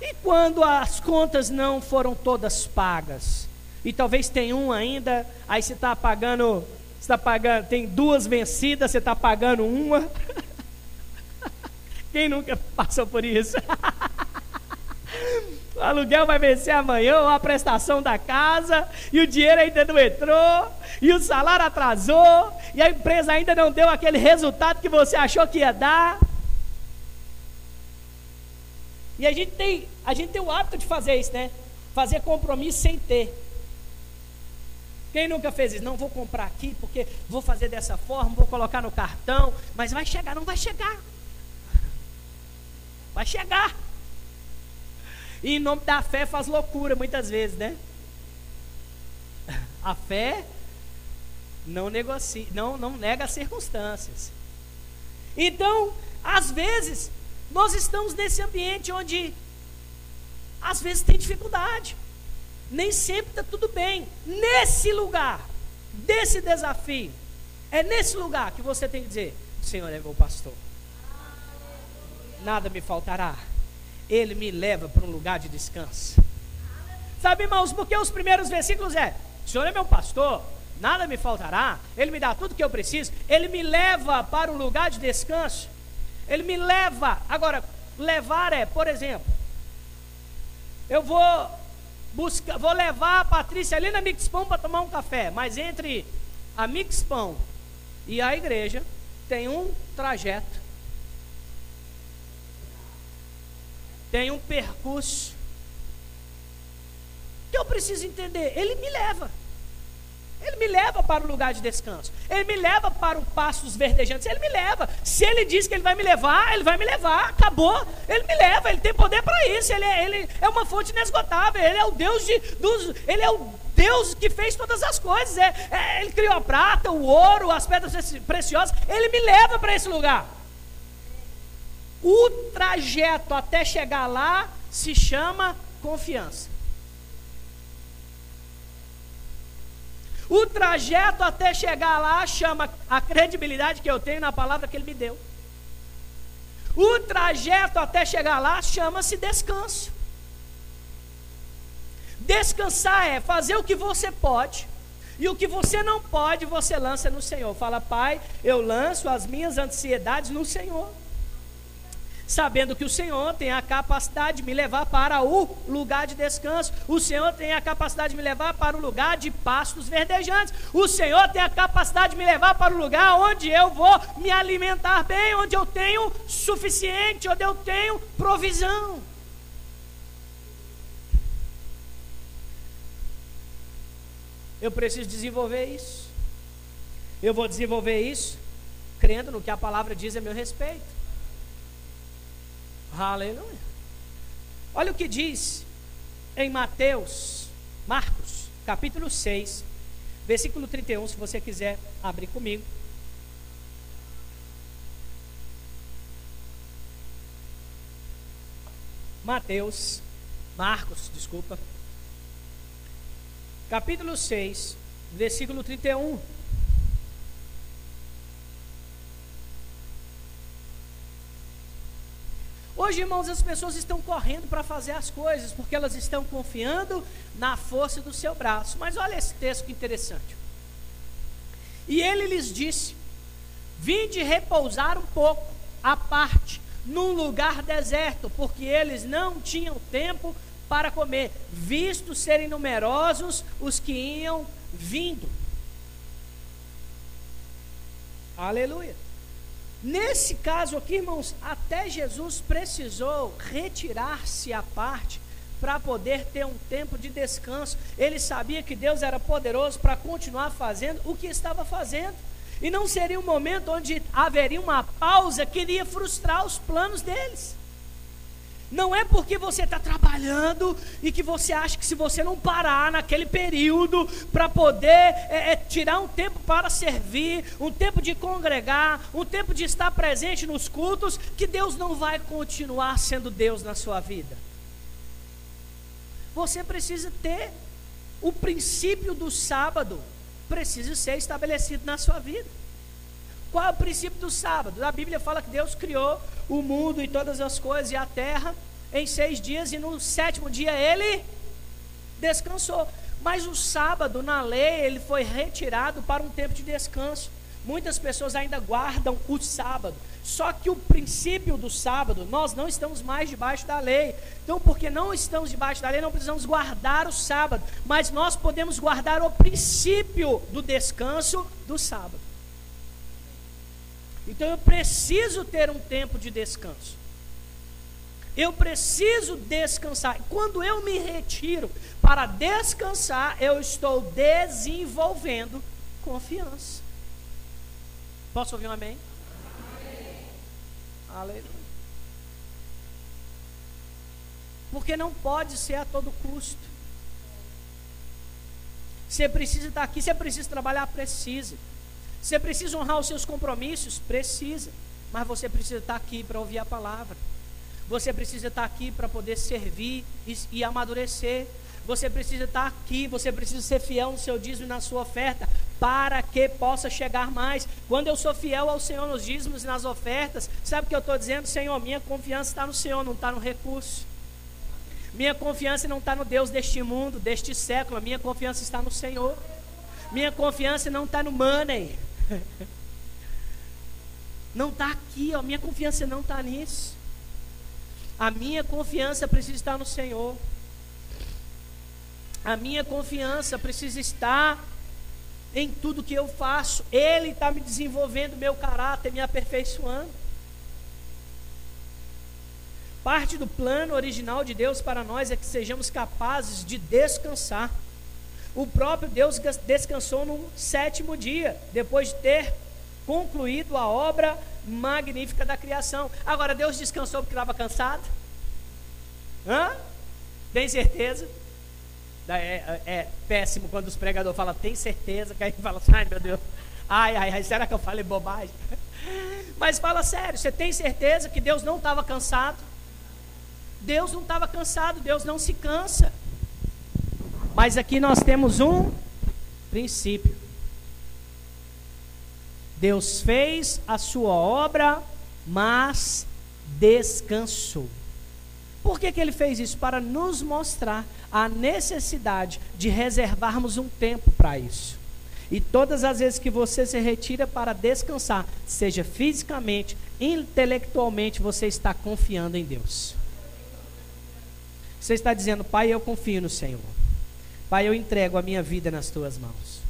E quando as contas não foram todas pagas? E talvez tem um ainda, aí você está pagando está pagando, tem duas vencidas, você está pagando uma. Quem nunca passou por isso? o aluguel vai vencer amanhã, ou a prestação da casa, e o dinheiro ainda não entrou, e o salário atrasou, e a empresa ainda não deu aquele resultado que você achou que ia dar. E a gente tem, a gente tem o hábito de fazer isso, né? Fazer compromisso sem ter. Quem nunca fez isso? Não vou comprar aqui porque vou fazer dessa forma, vou colocar no cartão, mas vai chegar, não vai chegar. Vai chegar. E em nome da fé faz loucura muitas vezes, né? A fé não negocia, não, não nega as circunstâncias. Então, às vezes, nós estamos nesse ambiente onde às vezes tem dificuldade nem sempre está tudo bem. Nesse lugar, desse desafio, é nesse lugar que você tem que dizer: Senhor é meu pastor, nada me faltará. Ele me leva para um lugar de descanso. Sabe, irmãos, porque os primeiros versículos é: Senhor é meu pastor, nada me faltará, Ele me dá tudo que eu preciso, Ele me leva para um lugar de descanso, Ele me leva. Agora, levar é, por exemplo, eu vou busca, vou levar a Patrícia ali na Mixpão para tomar um café, mas entre a Mixpão e a igreja tem um trajeto, tem um percurso que eu preciso entender. Ele me leva, Ele me leva para o lugar de descanso. Ele me leva para o passo dos verdejantes. Ele me leva. Se ele diz que ele vai me levar, ele vai me levar. Acabou. Ele me leva. Ele tem poder para isso. Ele é, ele é uma fonte inesgotável. Ele é o Deus de, dos. Ele é o Deus que fez todas as coisas. É, é, ele criou a prata, o ouro, as pedras preciosas. Ele me leva para esse lugar. O trajeto até chegar lá se chama confiança. O trajeto até chegar lá chama a credibilidade que eu tenho na palavra que ele me deu. O trajeto até chegar lá chama-se descanso. Descansar é fazer o que você pode, e o que você não pode, você lança no Senhor. Fala, Pai, eu lanço as minhas ansiedades no Senhor sabendo que o Senhor tem a capacidade de me levar para o lugar de descanso, o Senhor tem a capacidade de me levar para o lugar de pastos verdejantes, o Senhor tem a capacidade de me levar para o lugar onde eu vou me alimentar bem, onde eu tenho suficiente, onde eu tenho provisão. Eu preciso desenvolver isso. Eu vou desenvolver isso crendo no que a palavra diz a meu respeito. Aleluia. Olha o que diz em Mateus, Marcos, capítulo 6, versículo 31, se você quiser abrir comigo. Mateus, Marcos, desculpa. Capítulo 6, versículo 31. Hoje, irmãos, as pessoas estão correndo para fazer as coisas, porque elas estão confiando na força do seu braço. Mas olha esse texto que interessante. E ele lhes disse: Vinde repousar um pouco, à parte, num lugar deserto, porque eles não tinham tempo para comer, visto serem numerosos os que iam vindo. Aleluia. Nesse caso aqui, irmãos, até Jesus precisou retirar-se à parte para poder ter um tempo de descanso. Ele sabia que Deus era poderoso para continuar fazendo o que estava fazendo. E não seria um momento onde haveria uma pausa que iria frustrar os planos deles. Não é porque você está trabalhando e que você acha que se você não parar naquele período para poder é, é, tirar um tempo para servir, um tempo de congregar, um tempo de estar presente nos cultos, que Deus não vai continuar sendo Deus na sua vida. Você precisa ter o princípio do sábado, precisa ser estabelecido na sua vida. Qual é o princípio do sábado? A Bíblia fala que Deus criou o mundo e todas as coisas e a terra em seis dias e no sétimo dia ele descansou. Mas o sábado, na lei, ele foi retirado para um tempo de descanso. Muitas pessoas ainda guardam o sábado. Só que o princípio do sábado, nós não estamos mais debaixo da lei. Então, porque não estamos debaixo da lei, não precisamos guardar o sábado. Mas nós podemos guardar o princípio do descanso do sábado. Então eu preciso ter um tempo de descanso. Eu preciso descansar. Quando eu me retiro para descansar, eu estou desenvolvendo confiança. Posso ouvir um amém? amém. Aleluia. Porque não pode ser a todo custo. Você precisa estar aqui, você precisa trabalhar, precisa. Você precisa honrar os seus compromissos? Precisa. Mas você precisa estar aqui para ouvir a palavra. Você precisa estar aqui para poder servir e, e, amadurecer. Você precisa estar aqui, você precisa ser fiel no seu dízimo e na sua oferta, para que possa chegar mais. Quando eu sou fiel ao Senhor nos dízimos e nas ofertas, sabe o que eu estou dizendo? Senhor, minha confiança está no Senhor, não está no recurso. Minha confiança não está no Deus deste mundo, deste século, a minha confiança está no Senhor. Minha confiança não está no money. Não está aqui, ó, minha confiança não está nisso. A minha confiança precisa estar no Senhor. A minha confiança precisa estar em tudo que eu faço. Ele está me desenvolvendo meu caráter, me aperfeiçoando. Parte do plano original de Deus para nós é que sejamos capazes de descansar O próprio Deus descansou no sétimo dia, depois de ter concluído a obra magnífica da criação. Agora, Deus descansou porque estava cansado? Hã? Tem certeza? É, é, é, péssimo quando os pregadores falam, tem certeza? Que aí fala assim, ai meu Deus, ai, ai, ai, será que eu falei bobagem? Mas fala sério, você tem certeza que Deus não estava cansado? Deus não estava cansado, Deus não se cansa. Mas aqui nós temos um princípio. Deus fez a sua obra, mas descansou. Por que, que ele fez isso? Para nos mostrar a necessidade de reservarmos um tempo para isso. E todas as vezes que você se retira para descansar, seja fisicamente, intelectualmente, você está confiando em Deus. Você está dizendo, Pai, eu confio no Senhor. Pai, eu entrego a minha vida nas tuas mãos.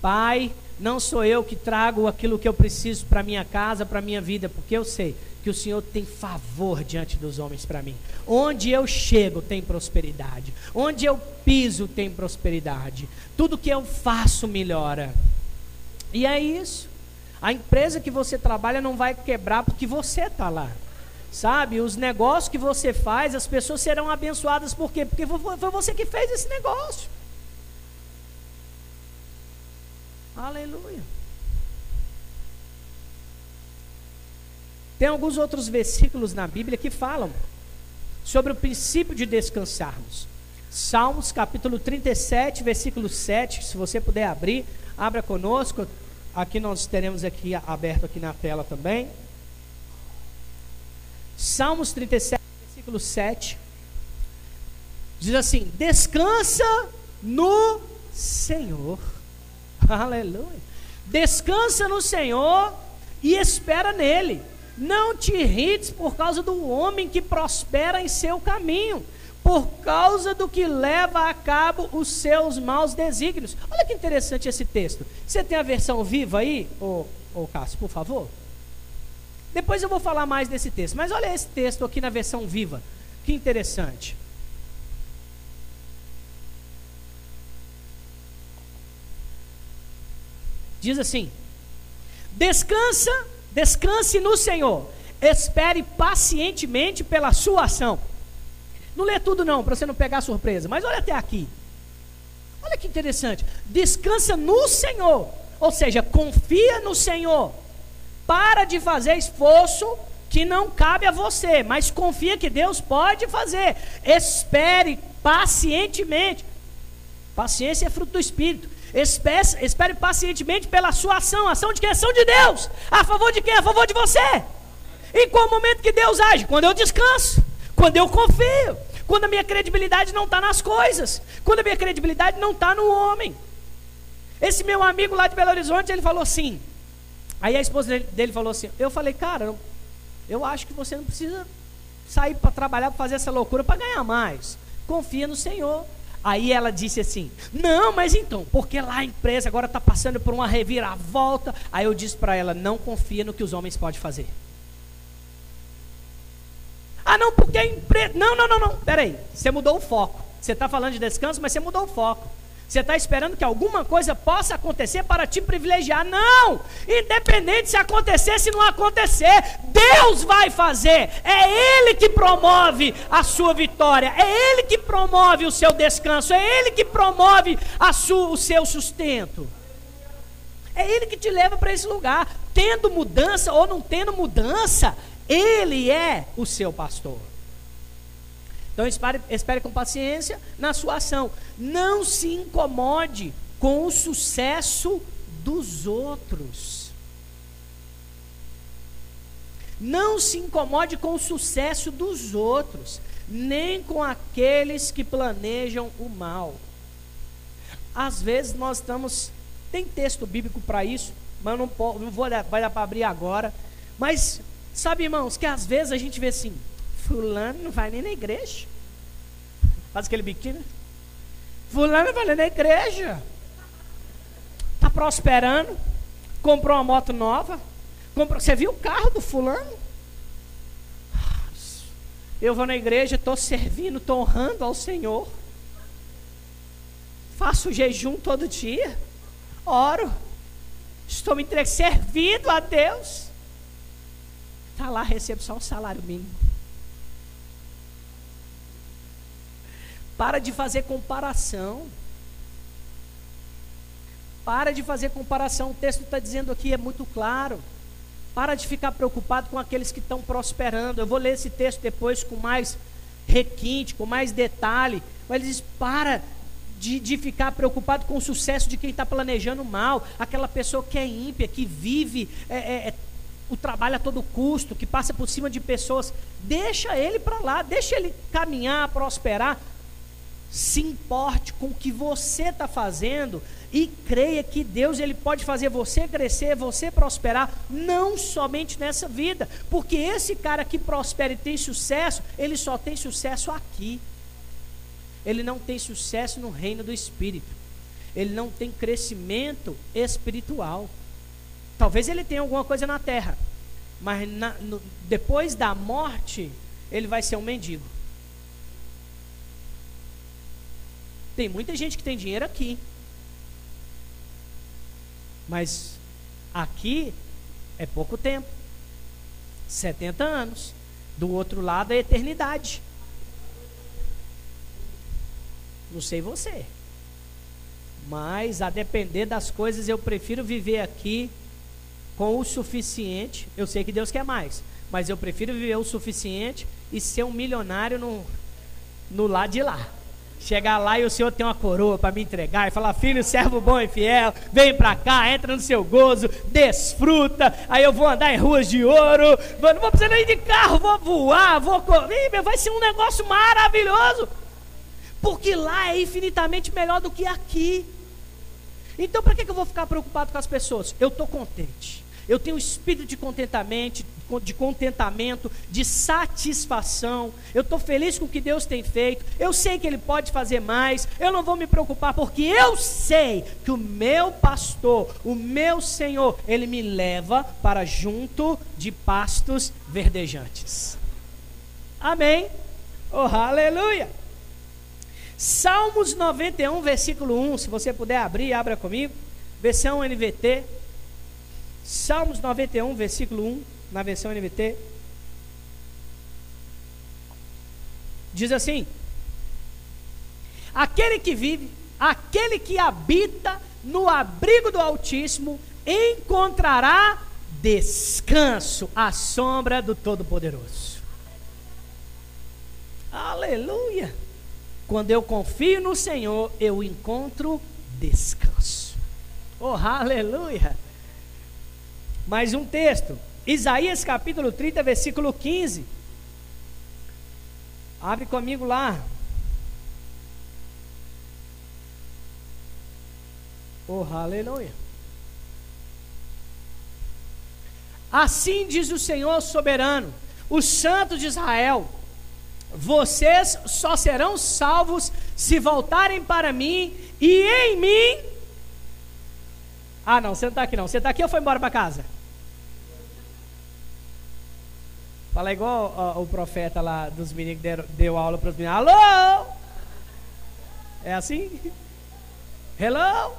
Pai, não sou eu que trago aquilo que eu preciso para minha casa, para minha vida, porque eu sei que o Senhor tem favor diante dos homens para mim. Onde eu chego tem prosperidade. Onde eu piso tem prosperidade. Tudo que eu faço melhora. E é isso. A empresa que você trabalha não vai quebrar porque você está lá. Sabe, os negócios que você faz, as pessoas serão abençoadas por quê? Porque foi você que fez esse negócio. Aleluia. Tem alguns outros versículos na Bíblia que falam sobre o princípio de descansarmos. Salmos capítulo 37, versículo 7, se você puder abrir, abra conosco. Aqui nós teremos aqui aberto aqui na tela também. Salmos 37, versículo 7. Diz assim: Descansa no Senhor. Aleluia. Descansa no Senhor e espera nele. Não te irrites por causa do homem que prospera em seu caminho, por causa do que leva a cabo os seus maus desígnios. Olha que interessante esse texto. Você tem a versão viva aí, ô, ô Cássio, por favor? Depois eu vou falar mais desse texto, mas olha esse texto aqui na versão viva. Que interessante. Diz assim: Descansa Descanse no Senhor. Espere pacientemente pela sua ação. Não lê tudo não, para você não pegar surpresa, mas olha até aqui. Olha que interessante. Descansa no Senhor. Ou seja, confia no Senhor. Para de fazer esforço que não cabe a você, mas confia que Deus pode fazer. Espere pacientemente. Paciência é fruto do Espírito. Espere, espere pacientemente pela sua ação. Ação de quem? Ação de Deus. A favor de quem? A favor de você. Em qual momento que Deus age? Quando eu descanso. Quando eu confio. Quando a minha credibilidade não está nas coisas. Quando a minha credibilidade não está no homem. Esse meu amigo lá de Belo Horizonte, ele falou assim. Aí a esposa dele, falou assim: Eu falei, cara, eu acho que você não precisa sair para trabalhar, para fazer essa loucura para ganhar mais. Confia no Senhor. Aí ela disse assim: Não, mas então, porque lá a empresa agora está passando por uma reviravolta. Aí eu disse para ela: Não confia no que os homens podem fazer. Ah, não, porque a empresa. Não, não, não, não. Peraí, você mudou o foco. Você está falando de descanso, mas você mudou o foco. Você está esperando que alguma coisa possa acontecer para te privilegiar. Não! Independente se acontecer, se não acontecer, Deus vai fazer. É Ele que promove a sua vitória. É Ele que promove o seu descanso. É Ele que promove sua, o seu sustento. É Ele que te leva para esse lugar. Tendo mudança ou não tendo mudança, Ele é o seu pastor. Então espere, espere com paciência na sua ação. Não se incomode com o sucesso dos outros. Não se incomode com o sucesso dos outros, nem com aqueles que planejam o mal. Às vezes nós estamos. Tem texto bíblico para isso, mas não, não vou vai dar para abrir agora. Mas, sabe, irmãos, que às vezes a gente vê assim: Fulano não vai nem na igreja. Faz aquele biquíni. Fulano não vai nem na igreja. Está prosperando. Comprou uma moto nova. Comprou, você viu o carro do fulano? Eu vou na igreja, estou servindo, estou honrando ao Senhor. faço jejum todo dia, oro, estou me servindo a Deus. Está lá, recebo só um salário mínimo. Para de fazer comparação. Para de fazer comparação. O texto está dizendo aqui, é muito claro. Para de ficar preocupado com aqueles que estão prosperando. Eu vou ler esse texto depois com mais requinte, com mais detalhe. Mas ele diz: para de, de ficar preocupado com o sucesso de quem está planejando mal. Aquela pessoa que é ímpia, que vive, é, é, é, o trabalho a todo custo, que passa por cima de pessoas. Deixa ele para lá, deixa ele caminhar, prosperar se importe com o que você está fazendo e creia que Deus ele pode fazer você crescer, você prosperar, não somente nessa vida, porque esse cara que prospera e tem sucesso, ele só tem sucesso aqui. Ele não tem sucesso no reino do espírito. Ele não tem crescimento espiritual. Talvez ele tenha alguma coisa na terra, mas na, no, depois da morte, ele vai ser um mendigo. Tem muita gente que tem dinheiro aqui. Mas aqui é pouco tempo 70 anos. Do outro lado é eternidade. Não sei você. Mas a depender das coisas, eu prefiro viver aqui com o suficiente. Eu sei que Deus quer mais. Mas eu prefiro viver o suficiente e ser um milionário no, no lado de lá. Chegar lá e o Senhor tem uma coroa para me entregar e falar: Filho, servo bom e fiel, vem para cá, entra no seu gozo, desfruta. Aí eu vou andar em ruas de ouro, não vou precisar nem de carro, vou voar, vou correr. Vai ser um negócio maravilhoso, porque lá é infinitamente melhor do que aqui. Então, para que eu vou ficar preocupado com as pessoas? Eu estou contente. Eu tenho um espírito de contentamento, de contentamento, de satisfação. Eu estou feliz com o que Deus tem feito. Eu sei que Ele pode fazer mais. Eu não vou me preocupar, porque eu sei que o meu pastor, o meu Senhor, Ele me leva para junto de pastos verdejantes. Amém? Oh, aleluia! Salmos 91, versículo 1. Se você puder abrir, abra comigo. Versão NVT. Salmos 91, versículo 1, na versão NVT. Diz assim: Aquele que vive, aquele que habita no abrigo do Altíssimo, encontrará descanso à sombra do Todo-Poderoso. Aleluia! Quando eu confio no Senhor, eu encontro descanso. Oh, aleluia! Mais um texto. Isaías capítulo 30, versículo 15. Abre comigo lá. Oh, aleluia. Assim diz o Senhor soberano, o Santo de Israel: vocês só serão salvos se voltarem para mim e em mim ah, não, você não está aqui não. Você está aqui ou foi embora para casa? Fala igual ó, o profeta lá dos meninos que deu, deu aula para os meninos. Alô? É assim? Hello?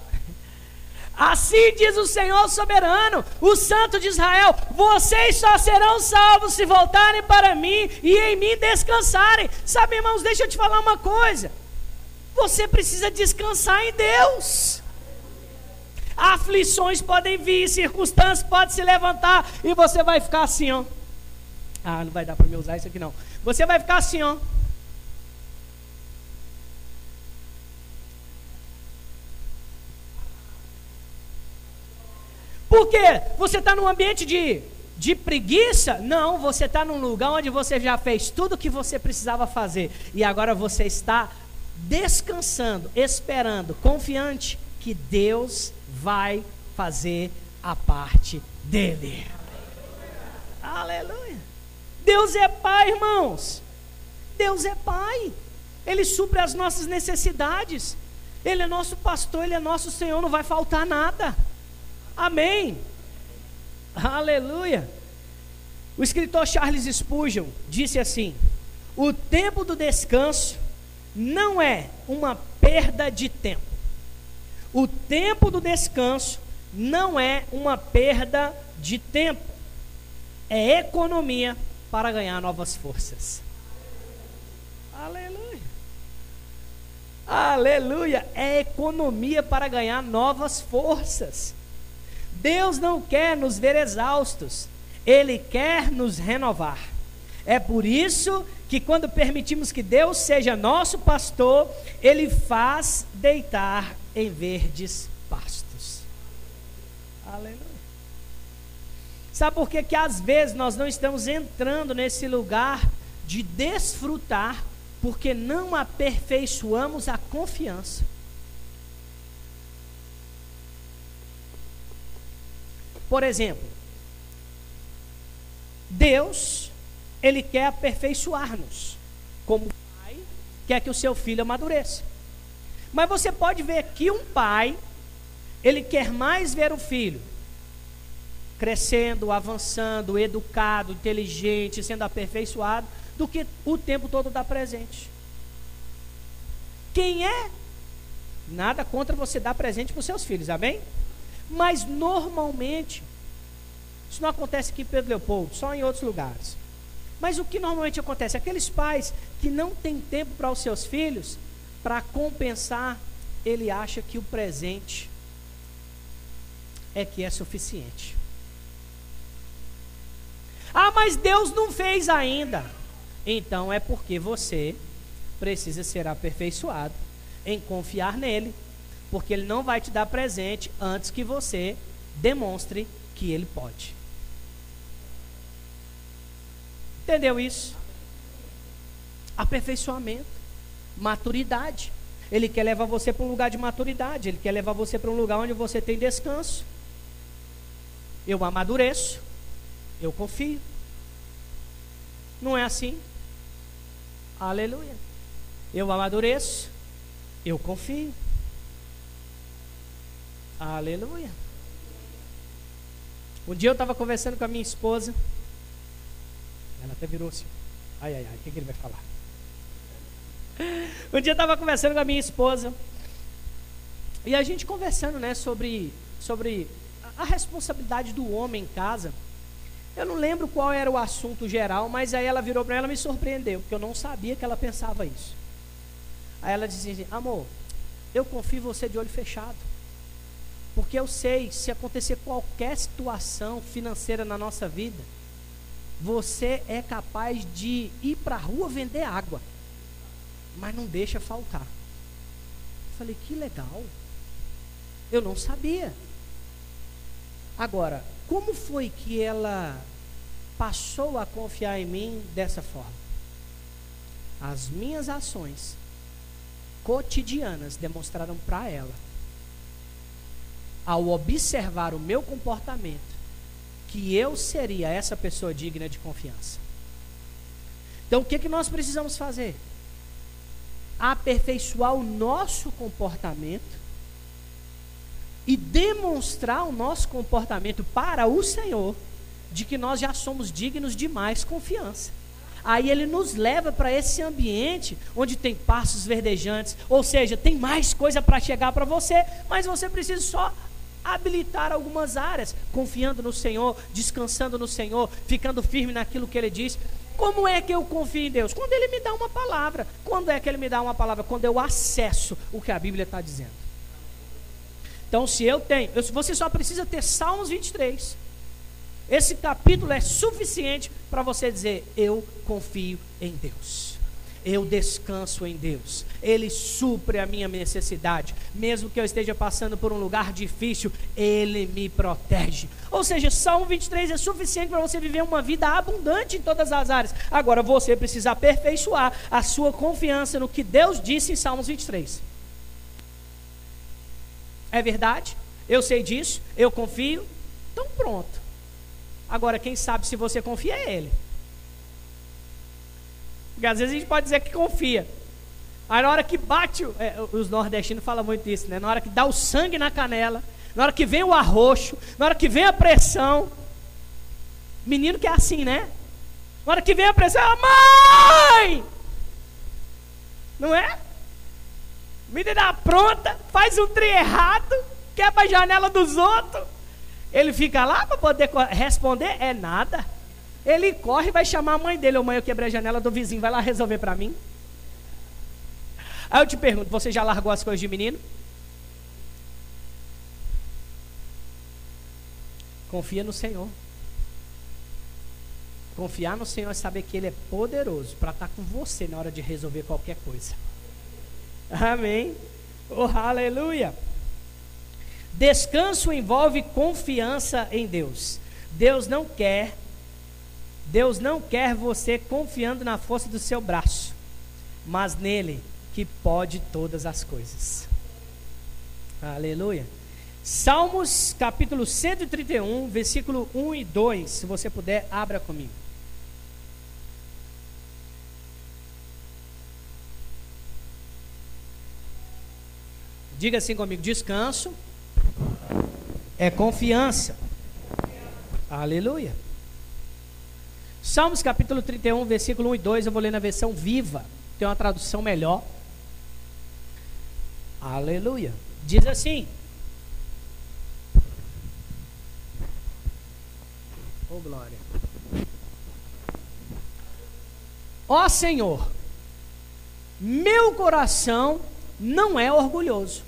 Assim diz o Senhor soberano, o Santo de Israel: vocês só serão salvos se voltarem para mim e em mim descansarem. Sabe, irmãos, deixa eu te falar uma coisa. Você precisa descansar em Deus. Aflições podem vir, circunstâncias podem se levantar e você vai ficar assim, ó. Ah, não vai dar para me usar isso aqui não. Você vai ficar assim, ó. Por quê? Você está num ambiente de, de preguiça? Não, você está num lugar onde você já fez tudo o que você precisava fazer. E agora você está descansando, esperando, confiante que Deus vai fazer a parte dele. Aleluia. Deus é Pai, irmãos. Deus é Pai. Ele supre as nossas necessidades. Ele é nosso pastor, Ele é nosso Senhor, não vai faltar nada. Amém. Aleluia. O escritor Charles Spurgeon disse assim: O tempo do descanso não é uma perda de tempo O tempo do descanso não é uma perda de tempo, é economia para ganhar novas forças. Aleluia. Aleluia. É economia para ganhar novas forças. Deus não quer nos ver exaustos, Ele quer nos renovar. É por isso que, quando permitimos que Deus seja nosso pastor, Ele faz deitar em verdes pastos. Aleluia. Sabe por que, que às vezes nós não estamos entrando nesse lugar de desfrutar, porque não aperfeiçoamos a confiança? Por exemplo, Deus, Ele quer aperfeiçoar-nos, como pai quer que o seu filho amadureça. Mas você pode ver que um pai, ele quer mais ver o filho crescendo, avançando, educado, inteligente, sendo aperfeiçoado, do que o tempo todo dar presente. Quem é? Nada contra você dar presente para os seus filhos, amém? Mas normalmente, isso não acontece aqui em Pedro Leopoldo, só em outros lugares. Mas o que normalmente acontece? Aqueles pais que não têm tempo para os seus filhos, para compensar, ele acha que o presente é que é suficiente. Ah, mas Deus não fez ainda. Então é porque você precisa ser aperfeiçoado em confiar nele, porque ele não vai te dar presente antes que você demonstre que ele pode. Entendeu isso? Aperfeiçoamento, maturidade. Ele quer levar você para um lugar de maturidade, ele quer levar você para um lugar onde você tem descanso. Eu amadureço, eu confio. Não é assim? Aleluia. Eu amadureço, eu confio. Aleluia. Um dia eu estava conversando com a minha esposa. Ela até virou assim. Ai, ai, ai, o que, que ele vai falar? Um dia eu estava conversando com a minha esposa. E a gente conversando, né, sobre, sobre a responsabilidade do homem em casa. Eu não lembro qual era o assunto geral, mas aí ela virou para ela e me surpreendeu, porque eu não sabia que ela pensava isso. Aí ela dizia assim: Amor, eu confio em você de olho fechado. Porque eu sei, se acontecer qualquer situação financeira na nossa vida, você é capaz de ir para a rua vender água, mas não deixa faltar. Eu falei: Que legal. Eu não sabia. Agora, como foi que ela passou a confiar em mim dessa forma? As minhas ações cotidianas demonstraram para ela, ao observar o meu comportamento, que eu seria essa pessoa digna de confiança. Então, o que, que nós precisamos fazer? Aperfeiçoar o nosso comportamento e demonstrar o nosso comportamento para o Senhor de que nós já somos dignos de mais confiança. Aí ele nos leva para esse ambiente onde tem passos verdejantes, ou seja, tem mais coisa para chegar para você, mas você precisa só habilitar algumas áreas, confiando no Senhor, descansando no Senhor, ficando firme naquilo que ele diz. Como é que eu confio em Deus? Quando ele me dá uma palavra. Quando é que ele me dá uma palavra? Quando eu acesso o que a Bíblia está dizendo. Então, se eu tenho, você só precisa ter Salmos 23. Esse capítulo é suficiente para você dizer: Eu confio em Deus. Eu descanso em Deus. Ele supre a minha necessidade. Mesmo que eu esteja passando por um lugar difícil, Ele me protege. Ou seja, Salmo 23 é suficiente para você viver uma vida abundante em todas as áreas. Agora, você precisa aperfeiçoar a sua confiança no que Deus disse em Salmos 23. É verdade? Eu sei disso, eu confio. Então pronto. Agora, quem sabe se você confia é Ele. Porque às vezes a gente pode dizer que confia. Aí na hora que bate, é, os nordestinos falam muito isso, né? Na hora que dá o sangue na canela, na hora que vem o arroxo, na hora que vem a pressão. Menino que é assim, né? Na hora que vem a pressão, mãe! Não é? Menina pronta, faz um trem errado, quebra a janela dos outros. Ele fica lá para poder responder? É nada. Ele corre e vai chamar a mãe dele. Ô mãe, eu quebrei a janela do vizinho, vai lá resolver para mim. Aí eu te pergunto: você já largou as coisas de menino? Confia no Senhor. Confiar no Senhor é saber que Ele é poderoso para estar tá com você na hora de resolver qualquer coisa. Amém. Oh, aleluia. Descanso envolve confiança em Deus. Deus não quer, Deus não quer você confiando na força do seu braço, mas nele que pode todas as coisas. Aleluia. Salmos capítulo 131, versículo 1 e 2. Se você puder, abra comigo. Diga assim comigo: descanso é confiança. Aleluia. Salmos capítulo 31, versículo 1 e 2, eu vou ler na versão viva. Tem uma tradução melhor. Aleluia. Diz assim: Oh glória. Ó Senhor, meu coração não é orgulhoso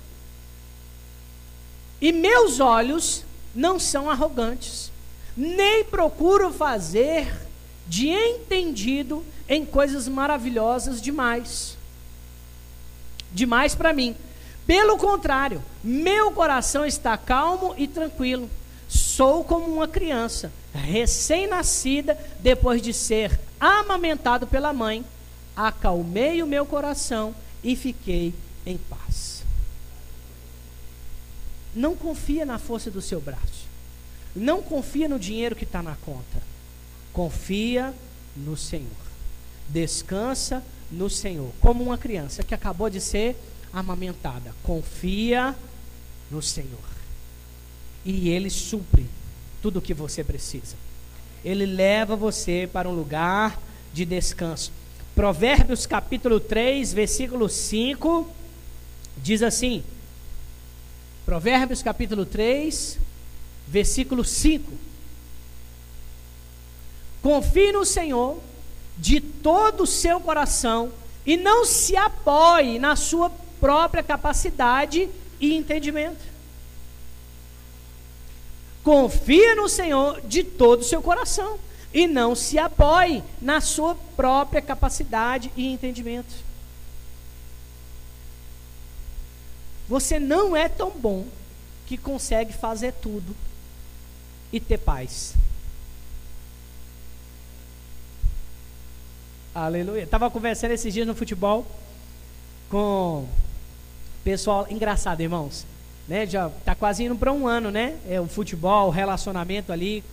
e meus olhos não são arrogantes, nem procuro fazer de entendido em coisas maravilhosas demais. Demais para mim. Pelo contrário, meu coração está calmo e tranquilo. Sou como uma criança, recém-nascida, depois de ser amamentado pela mãe. Acalmei o meu coração e fiquei em paz. Não confia na força do seu braço. Não confia no dinheiro que está na conta. Confia no Senhor. Descansa no Senhor. Como uma criança que acabou de ser amamentada. Confia no Senhor. E Ele supre tudo o que você precisa. Ele leva você para um lugar de descanso. Provérbios capítulo 3, versículo 5, diz assim: Provérbios capítulo 3, versículo 5. Confie no Senhor de todo o seu coração e não se apoie na sua própria capacidade e entendimento. Confie no Senhor de todo o seu coração e não se apoie na sua própria capacidade e entendimento. Você não é tão bom que consegue fazer tudo e ter paz. Aleluia. Estava conversando esses dias no futebol com pessoal engraçado, irmãos. Né? Já tá quase indo para um ano, né? É o futebol, o relacionamento ali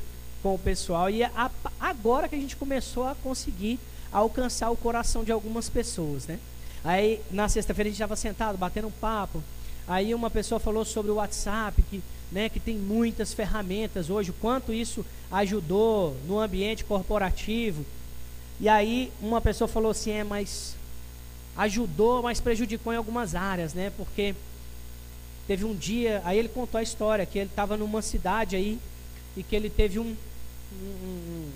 com o pessoal e a, agora que a gente começou a conseguir alcançar o coração de algumas pessoas, né? Aí na sexta-feira a gente estava sentado batendo um papo Aí uma pessoa falou sobre o WhatsApp, que, né, que tem muitas ferramentas hoje, o quanto isso ajudou no ambiente corporativo. E aí uma pessoa falou assim, é, mas ajudou, mas prejudicou em algumas áreas, né? Porque teve um dia, aí ele contou a história, que ele estava numa cidade aí e que ele teve um, um,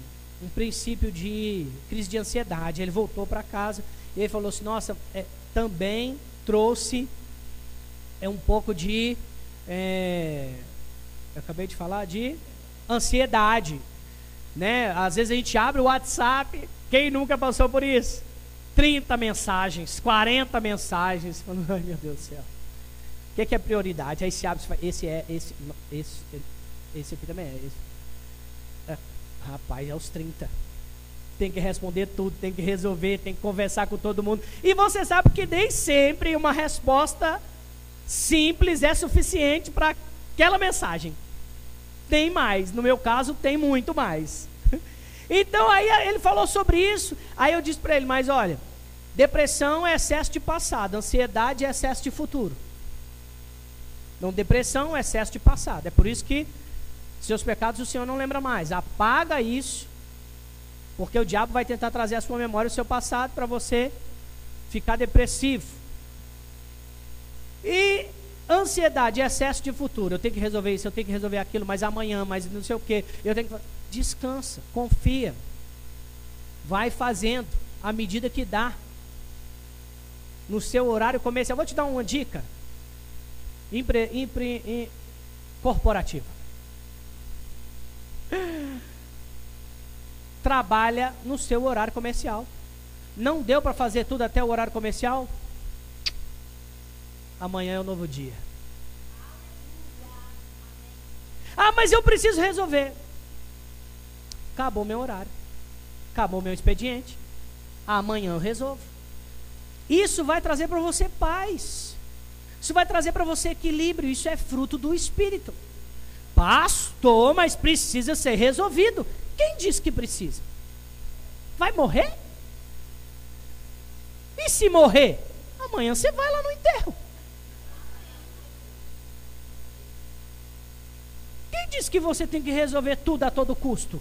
um princípio de crise de ansiedade. Ele voltou para casa e ele falou assim, nossa, é, também trouxe é um pouco de. É, eu acabei de falar de ansiedade. Né? Às vezes a gente abre o WhatsApp, quem nunca passou por isso? 30 mensagens, 40 mensagens. Falando, ai meu Deus do céu. O que é, que é prioridade? Aí se abre, esse é, esse, esse, esse aqui também é. Esse. É, rapaz, é os 30 tem que responder tudo, tem que resolver, tem que conversar com todo mundo. E você sabe que nem sempre uma resposta simples é suficiente para aquela mensagem. Tem mais, no meu caso, tem muito mais. Então aí ele falou sobre isso. Aí eu disse para ele: Mas olha, depressão é excesso de passado, ansiedade é excesso de futuro. Não, depressão é excesso de passado. É por isso que seus pecados o Senhor não lembra mais. Apaga isso, porque o diabo vai tentar trazer à sua memória o seu passado para você ficar depressivo. E ansiedade, excesso de futuro. Eu tenho que resolver isso, eu tenho que resolver aquilo, mas amanhã, mas não sei o que. Eu tenho que descansa, confia. Vai fazendo à medida que dá. No seu horário comercial. Vou te dar uma dica. Impre, impre, corporativa. Trabalha no seu horário comercial. Não deu para fazer tudo até o horário comercial? Amanhã é um novo dia. Ah, mas eu preciso resolver. Acabou meu horário. Acabou meu expediente. Amanhã eu resolvo. Isso vai trazer para você paz. Isso vai trazer para você equilíbrio. Isso é fruto do Espírito. Pastor, mas precisa ser resolvido. Quem disse que precisa? Vai morrer? E se morrer? Amanhã você vai lá no enterro. Quem disse que você tem que resolver tudo a todo custo?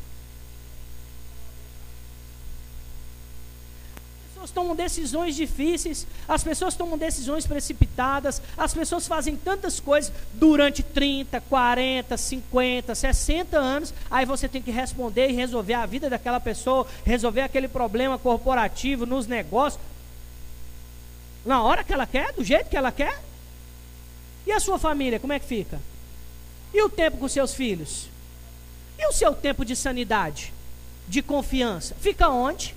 pessoas tomam decisões difíceis, as pessoas tomam decisões precipitadas, as pessoas fazem tantas coisas durante 30, 40, 50, 60 anos, aí você tem que responder e resolver a vida daquela pessoa, resolver aquele problema corporativo nos negócios, na hora que ela quer, do jeito que ela quer. E a sua família, como é que fica? E o tempo com seus filhos? E o seu tempo de sanidade, de confiança? Fica onde?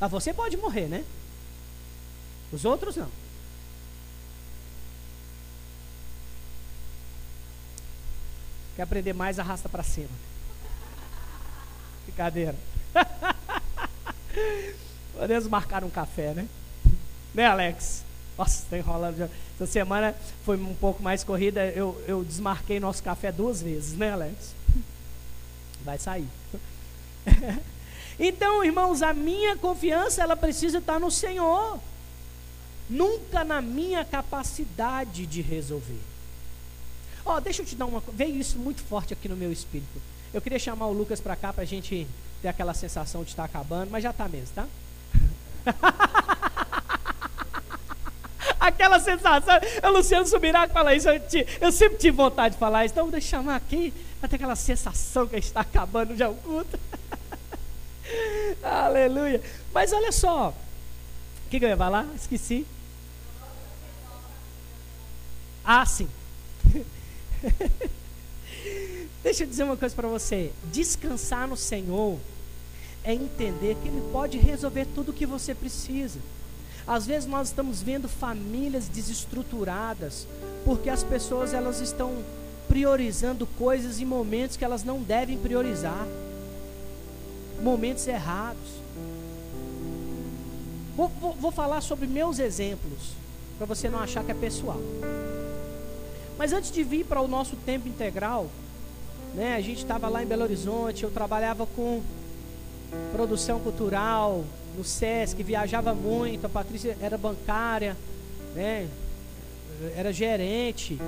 Ah, você pode morrer, né? Os outros não. Quer aprender mais, arrasta para cima. Brincadeira. Podemos marcar um café, né? Né, Alex? Nossa, está enrolando. Já. Essa semana foi um pouco mais corrida. Eu, eu desmarquei nosso café duas vezes, né, Alex? Vai sair. Então, irmãos, a minha confiança ela precisa estar no Senhor. Nunca na minha capacidade de resolver. Ó, oh, deixa eu te dar uma Veio isso muito forte aqui no meu espírito. Eu queria chamar o Lucas para cá para a gente ter aquela sensação de estar acabando, mas já está mesmo, tá? aquela sensação. O Luciano Subirá fala isso, eu, te, eu, sempre tive vontade de falar isso. Então, deixa eu chamar aqui para ter aquela sensação que está acabando já o culto. Aleluia. Mas olha só. O que, que eu ia falar? Esqueci. Ah, sim. Deixa eu dizer uma coisa para você. Descansar no Senhor é entender que Ele pode resolver tudo o que você precisa. Às vezes nós estamos vendo famílias desestruturadas porque as pessoas elas estão priorizando coisas e momentos que elas não devem priorizar momentos errados. Vou, vou, vou falar sobre meus exemplos, para você não achar que é pessoal. Mas antes de vir para o nosso tempo integral, né, a gente estava lá em Belo Horizonte, eu trabalhava com produção cultural no SESC, viajava muito, a Patrícia era bancária, né, era gerente.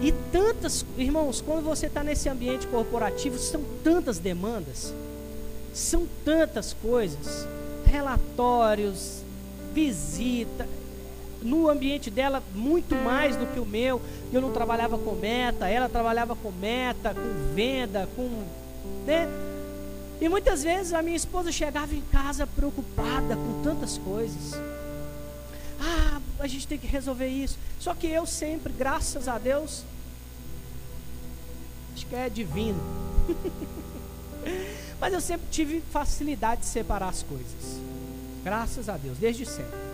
E tantas, irmãos, quando você está nesse ambiente corporativo, são tantas demandas. São tantas coisas, relatórios, visita, no ambiente dela muito mais do que o meu. Eu não trabalhava com meta, ela trabalhava com meta, com venda, com, né? E muitas vezes a minha esposa chegava em casa preocupada com tantas coisas. Ah, a gente tem que resolver isso. Só que eu sempre, graças a Deus, acho que é divino. Mas eu sempre tive facilidade de separar as coisas. Graças a Deus, desde sempre.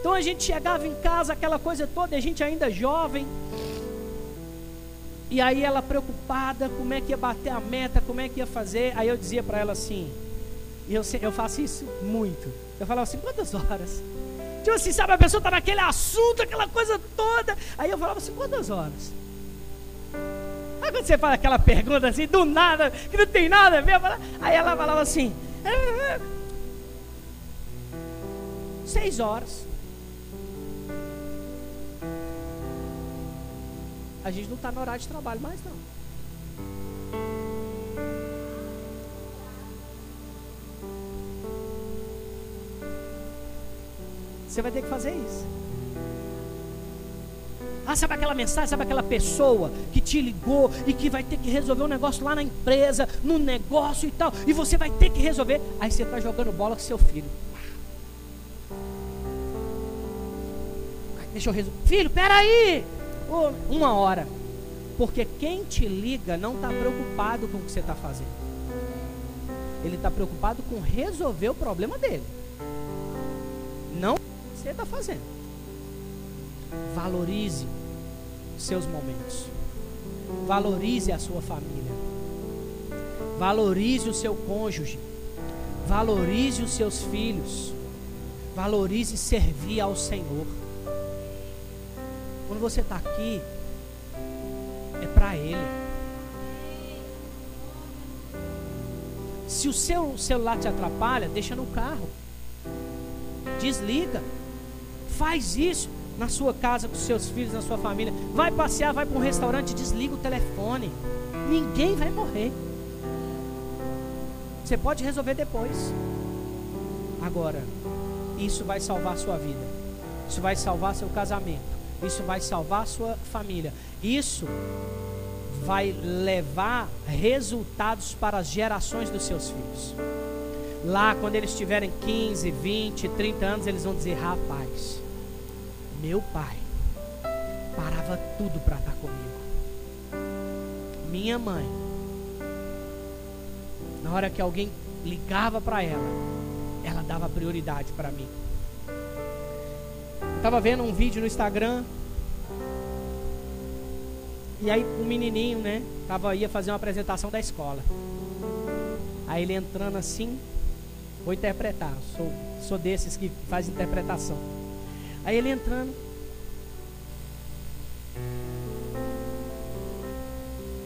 Então a gente chegava em casa, aquela coisa toda, a gente ainda jovem. E aí ela preocupada, como é que ia bater a meta, como é que ia fazer. Aí eu dizia para ela assim, e eu, eu faço isso muito. Eu falava assim, quantas horas? Tipo assim, sabe, a pessoa está naquele assunto, aquela coisa toda. Aí eu falava assim, quantas horas? Aí quando você faz aquela pergunta assim, do nada, que não tem nada a ver, aí ela falava assim: seis horas. A gente não está no horário de trabalho mais não. Você vai ter que fazer isso. Ah, sabe aquela mensagem, sabe aquela pessoa que te ligou e que vai ter que resolver um negócio lá na empresa, no negócio e tal, e você vai ter que resolver. Aí você está jogando bola com seu filho. Deixa eu resolver. Filho, peraí! Uma hora. Porque quem te liga não está preocupado com o que você está fazendo. Ele está preocupado com resolver o problema dele. Não o que você está fazendo. Valorize seus momentos. Valorize a sua família. Valorize o seu cônjuge. Valorize os seus filhos. Valorize servir ao Senhor. Quando você está aqui, é para Ele. Se o seu celular te atrapalha, deixa no carro. Desliga. Faz isso na sua casa, com seus filhos, na sua família. Vai passear, vai para um restaurante, desliga o telefone. Ninguém vai morrer. Você pode resolver depois. Agora, isso vai salvar a sua vida. Isso vai salvar seu casamento. Isso vai salvar a sua família. Isso vai levar resultados para as gerações dos seus filhos. Lá, quando eles tiverem 15, 20, 30 anos, eles vão dizer: Rapaz, meu pai parava tudo para estar comigo. Minha mãe, na hora que alguém ligava para ela, ela dava prioridade para mim. Estava vendo um vídeo no Instagram. E aí um menininho, né? Tava, ia fazer uma apresentação da escola. Aí ele entrando assim, vou interpretar. Sou, sou desses que faz interpretação. Aí ele entrando.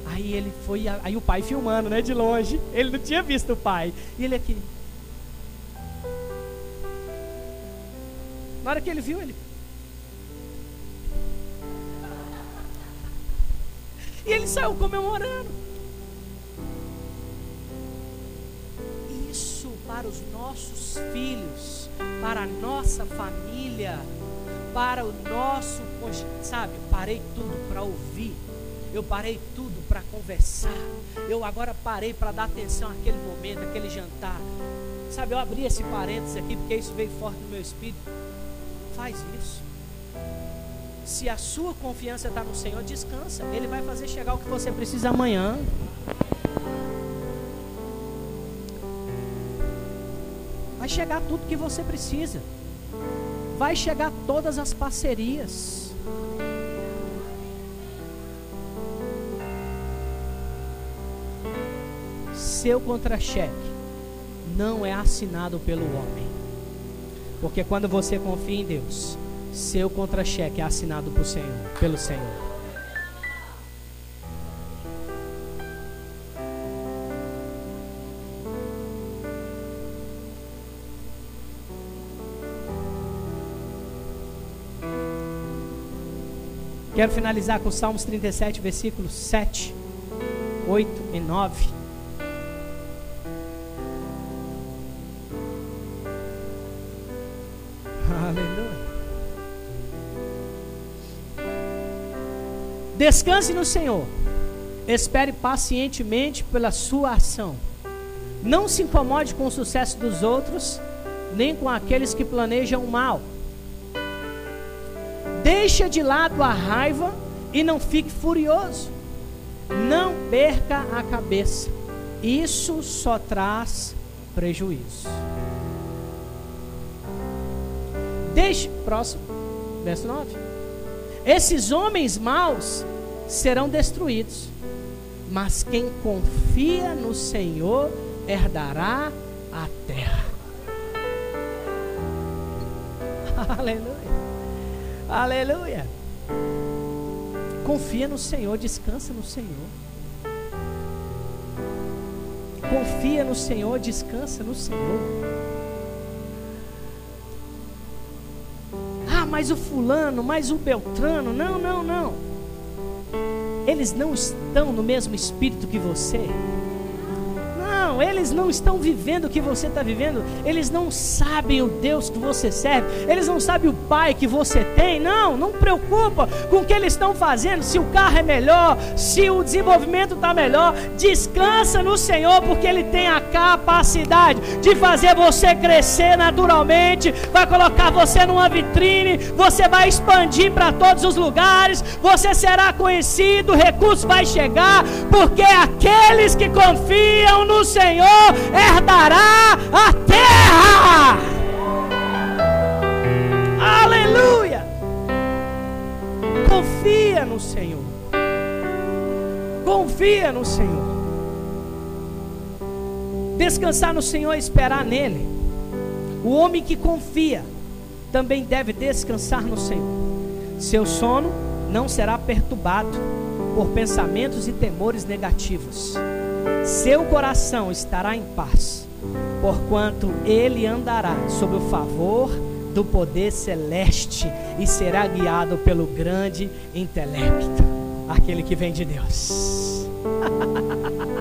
Aí ele foi, aí o pai filmando, né, de longe. Ele não tinha visto o pai. E ele aqui. Na hora que ele viu, ele. Ele saiu comemorando. Isso para os nossos filhos, para a nossa família, para o nosso. Sabe, parei tudo para ouvir. Eu parei tudo para conversar. Eu agora parei para dar atenção àquele momento, àquele jantar. Sabe, eu abri esse parênteses aqui porque isso veio forte no meu espírito. Faz isso. Se a sua confiança está no Senhor, descansa. Ele vai fazer chegar o que você precisa amanhã. Vai chegar tudo que você precisa. Vai chegar todas as parcerias. Seu contra-cheque não é assinado pelo homem. Porque quando você confia em Deus, seu contra-cheque é assinado por Senhor, pelo Senhor. Quero finalizar com Salmos 37, versículos 7, 8 e 9. Descanse no Senhor. Espere pacientemente pela sua ação. Não se incomode com o sucesso dos outros, nem com aqueles que planejam o mal. Deixa de lado a raiva e não fique furioso. Não perca a cabeça. Isso só traz prejuízo. Deixe, próximo, verso 9. Esses homens maus serão destruídos. Mas quem confia no Senhor herdará a terra. Aleluia. Aleluia. Confia no Senhor, descansa no Senhor. Confia no Senhor, descansa no Senhor. Mas o fulano, mas o Beltrano, não, não, não eles não estão no mesmo espírito que você. Não, eles não estão vivendo o que você está vivendo. Eles não sabem o Deus que você serve. Eles não sabem o Pai que você tem. Não, não preocupa com o que eles estão fazendo. Se o carro é melhor, se o desenvolvimento está melhor, descansa no Senhor, porque Ele tem a capacidade de fazer você crescer naturalmente. Vai colocar você numa vitrine. Você vai expandir para todos os lugares. Você será conhecido. O recurso vai chegar, porque aqueles que confiam no Senhor herdará a terra. Aleluia! Confia no Senhor. Confia no Senhor. Descansar no Senhor e esperar nele. O homem que confia também deve descansar no Senhor. Seu sono não será perturbado por pensamentos e temores negativos. Seu coração estará em paz, porquanto ele andará sob o favor do poder celeste e será guiado pelo grande intelecto, aquele que vem de Deus.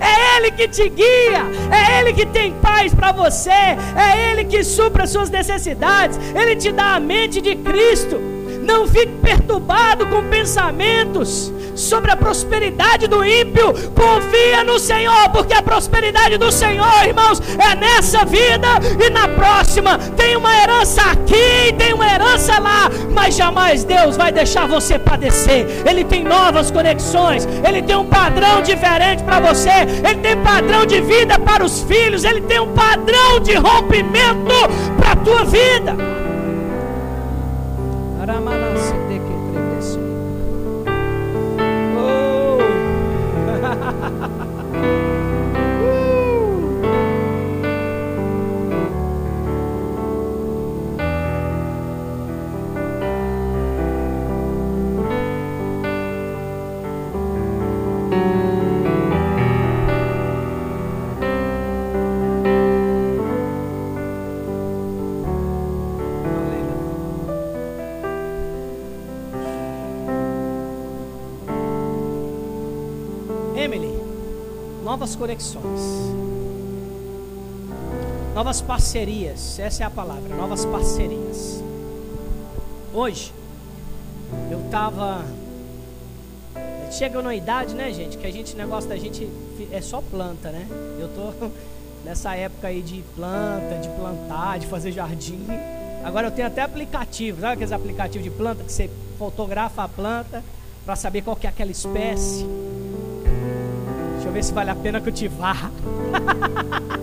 É Ele que te guia, é Ele que tem paz para você, é Ele que supra as suas necessidades, Ele te dá a mente de Cristo. Não fique perturbado com pensamentos sobre a prosperidade do ímpio. Confia no Senhor, porque a prosperidade do Senhor, irmãos, é nessa vida e na próxima. Tem uma herança aqui, tem uma herança lá, mas jamais Deus vai deixar você padecer. Ele tem novas conexões, ele tem um padrão diferente para você, ele tem padrão de vida para os filhos, ele tem um padrão de rompimento para a tua vida. Novas conexões, novas parcerias, essa é a palavra, novas parcerias. Hoje, eu tava. Chega na idade, né, gente? Que a gente, negócio da gente é só planta, né? Eu tô nessa época aí de planta, de plantar, de fazer jardim. Agora eu tenho até aplicativo, sabe aqueles aplicativos de planta que você fotografa a planta para saber qual que é aquela espécie. Eu ver se vale a pena cultivar.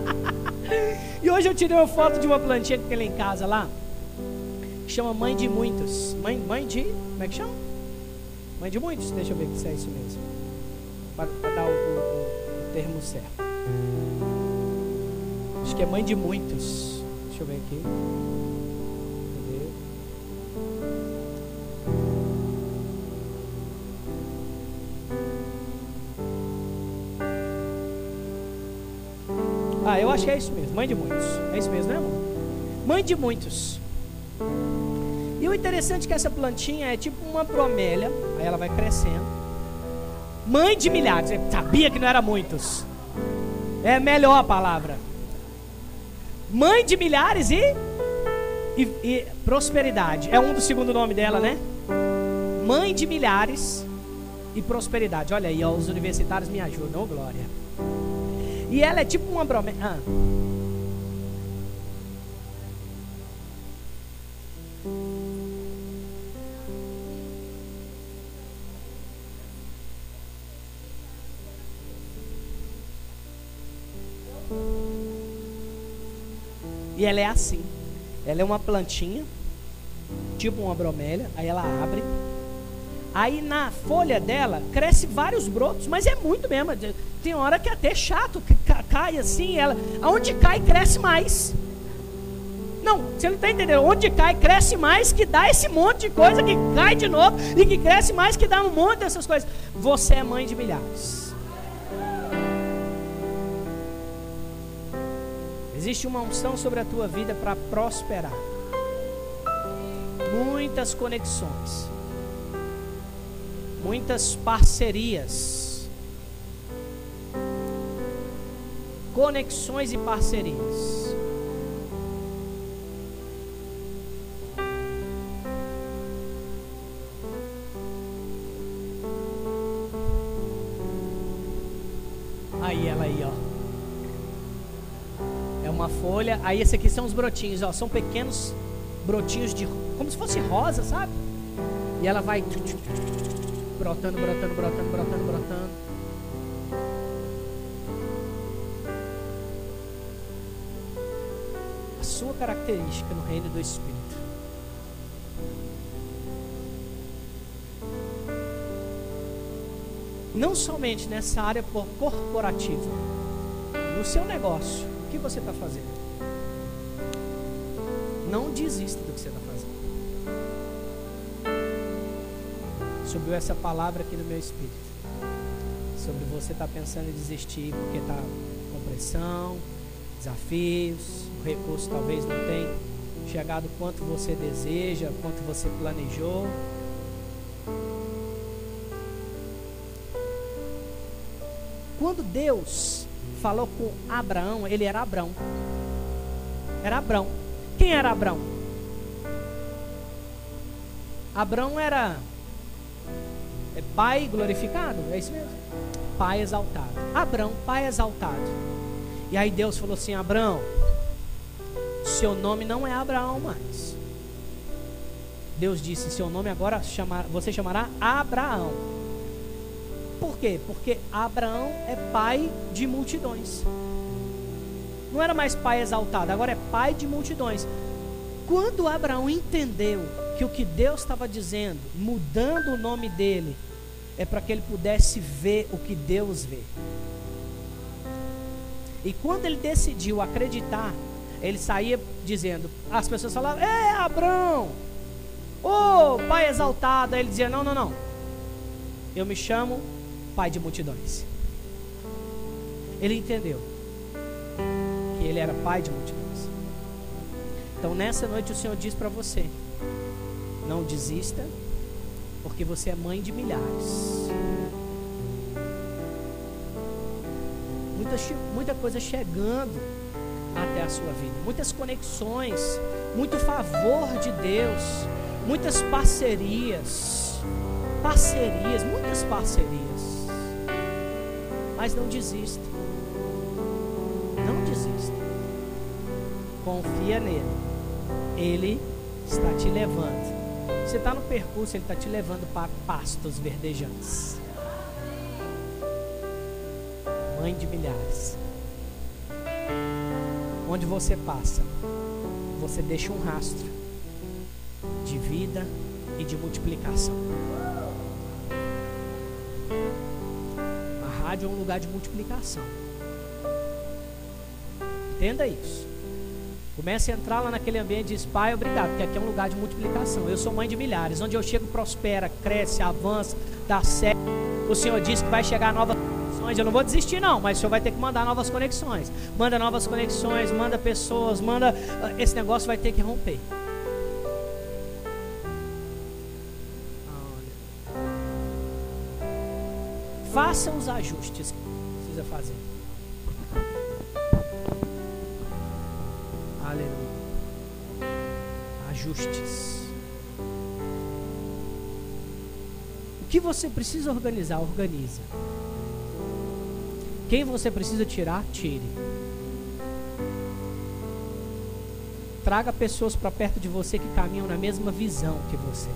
e hoje eu tirei uma foto de uma plantinha que tem lá em casa lá. Que chama Mãe de Muitos. Mãe, mãe de. Como é que chama? Mãe de Muitos. Deixa eu ver se é isso mesmo. Para, dar o, o, o termo certo. Acho que é Mãe de Muitos. Deixa eu ver aqui. Ah, eu acho que é isso mesmo, mãe de muitos. É isso mesmo, né, amor? Mãe de muitos. E o interessante é que essa plantinha é tipo uma bromélia, aí ela vai crescendo. Mãe de milhares, eu sabia que não era muitos. É melhor a palavra. Mãe de milhares e, e, e prosperidade. É um do segundo nome dela, né? Mãe de milhares e prosperidade. Olha aí, ó, os universitários me ajudam, oh, glória. E ela é tipo uma bromélia. Ah. E ela é assim. Ela é uma plantinha, tipo uma bromélia. Aí ela abre. Aí na folha dela cresce vários brotos, mas é muito mesmo. Tem hora que é até chato, cai assim, ela. Aonde cai, cresce mais. Não, você não está entendendo. Onde cai, cresce mais, que dá esse monte de coisa, que cai de novo, e que cresce mais, que dá um monte dessas coisas. Você é mãe de milhares. Existe uma unção sobre a tua vida para prosperar. Muitas conexões. muitas parcerias, conexões e parcerias. Aí ela aí, ó. É uma folha. Aí esse aqui são os brotinhos, ó. São pequenos brotinhos de como se fosse rosa, sabe? E ela vai brotando, brotando, brotando, brotando, brotando. Característica no reino do Espírito. Não somente nessa área corporativa, no seu negócio, o que você está fazendo? Não desista do que você está fazendo. Subiu essa palavra aqui no meu espírito. Sobre você estar tá pensando em desistir porque está com pressão, desafios, o recurso talvez não tenha chegado quanto você deseja, quanto você planejou. Quando Deus falou com Abraão, ele era Abraão. Era Abraão. Quem era Abraão? Abraão era é pai glorificado, é isso mesmo? Pai exaltado. Abraão, pai exaltado. E aí Deus falou assim: Abraão, seu nome não é Abraão mais. Deus disse: seu nome agora chama, você chamará Abraão. Por quê? Porque Abraão é pai de multidões. Não era mais pai exaltado, agora é pai de multidões. Quando Abraão entendeu que o que Deus estava dizendo, mudando o nome dele, é para que ele pudesse ver o que Deus vê. E quando ele decidiu acreditar, ele saía dizendo, as pessoas falavam, é Abraão, ô oh, pai exaltado. Aí ele dizia, não, não, não, eu me chamo pai de multidões. Ele entendeu que ele era pai de multidões. Então nessa noite o Senhor diz para você: não desista, porque você é mãe de milhares. Muita, muita coisa chegando até a sua vida, muitas conexões, muito favor de Deus, muitas parcerias, parcerias, muitas parcerias. Mas não desista. Não desista. Confia nele. Ele está te levando você está no percurso, Ele está te levando para pastos verdejantes. Mãe de milhares. Onde você passa, você deixa um rastro de vida e de multiplicação. A rádio é um lugar de multiplicação. Entenda isso. Comece a entrar lá naquele ambiente e diz, pai, obrigado, porque aqui é um lugar de multiplicação. Eu sou mãe de milhares. Onde eu chego, prospera, cresce, avança, dá certo. O Senhor disse que vai chegar novas conexões. Eu não vou desistir, não, mas o Senhor vai ter que mandar novas conexões. Manda novas conexões, manda pessoas, manda. Ah, esse negócio vai ter que romper. Faça os ajustes que precisa fazer. ajustes. O que você precisa organizar, organiza. Quem você precisa tirar, tire. Traga pessoas para perto de você que caminham na mesma visão que você.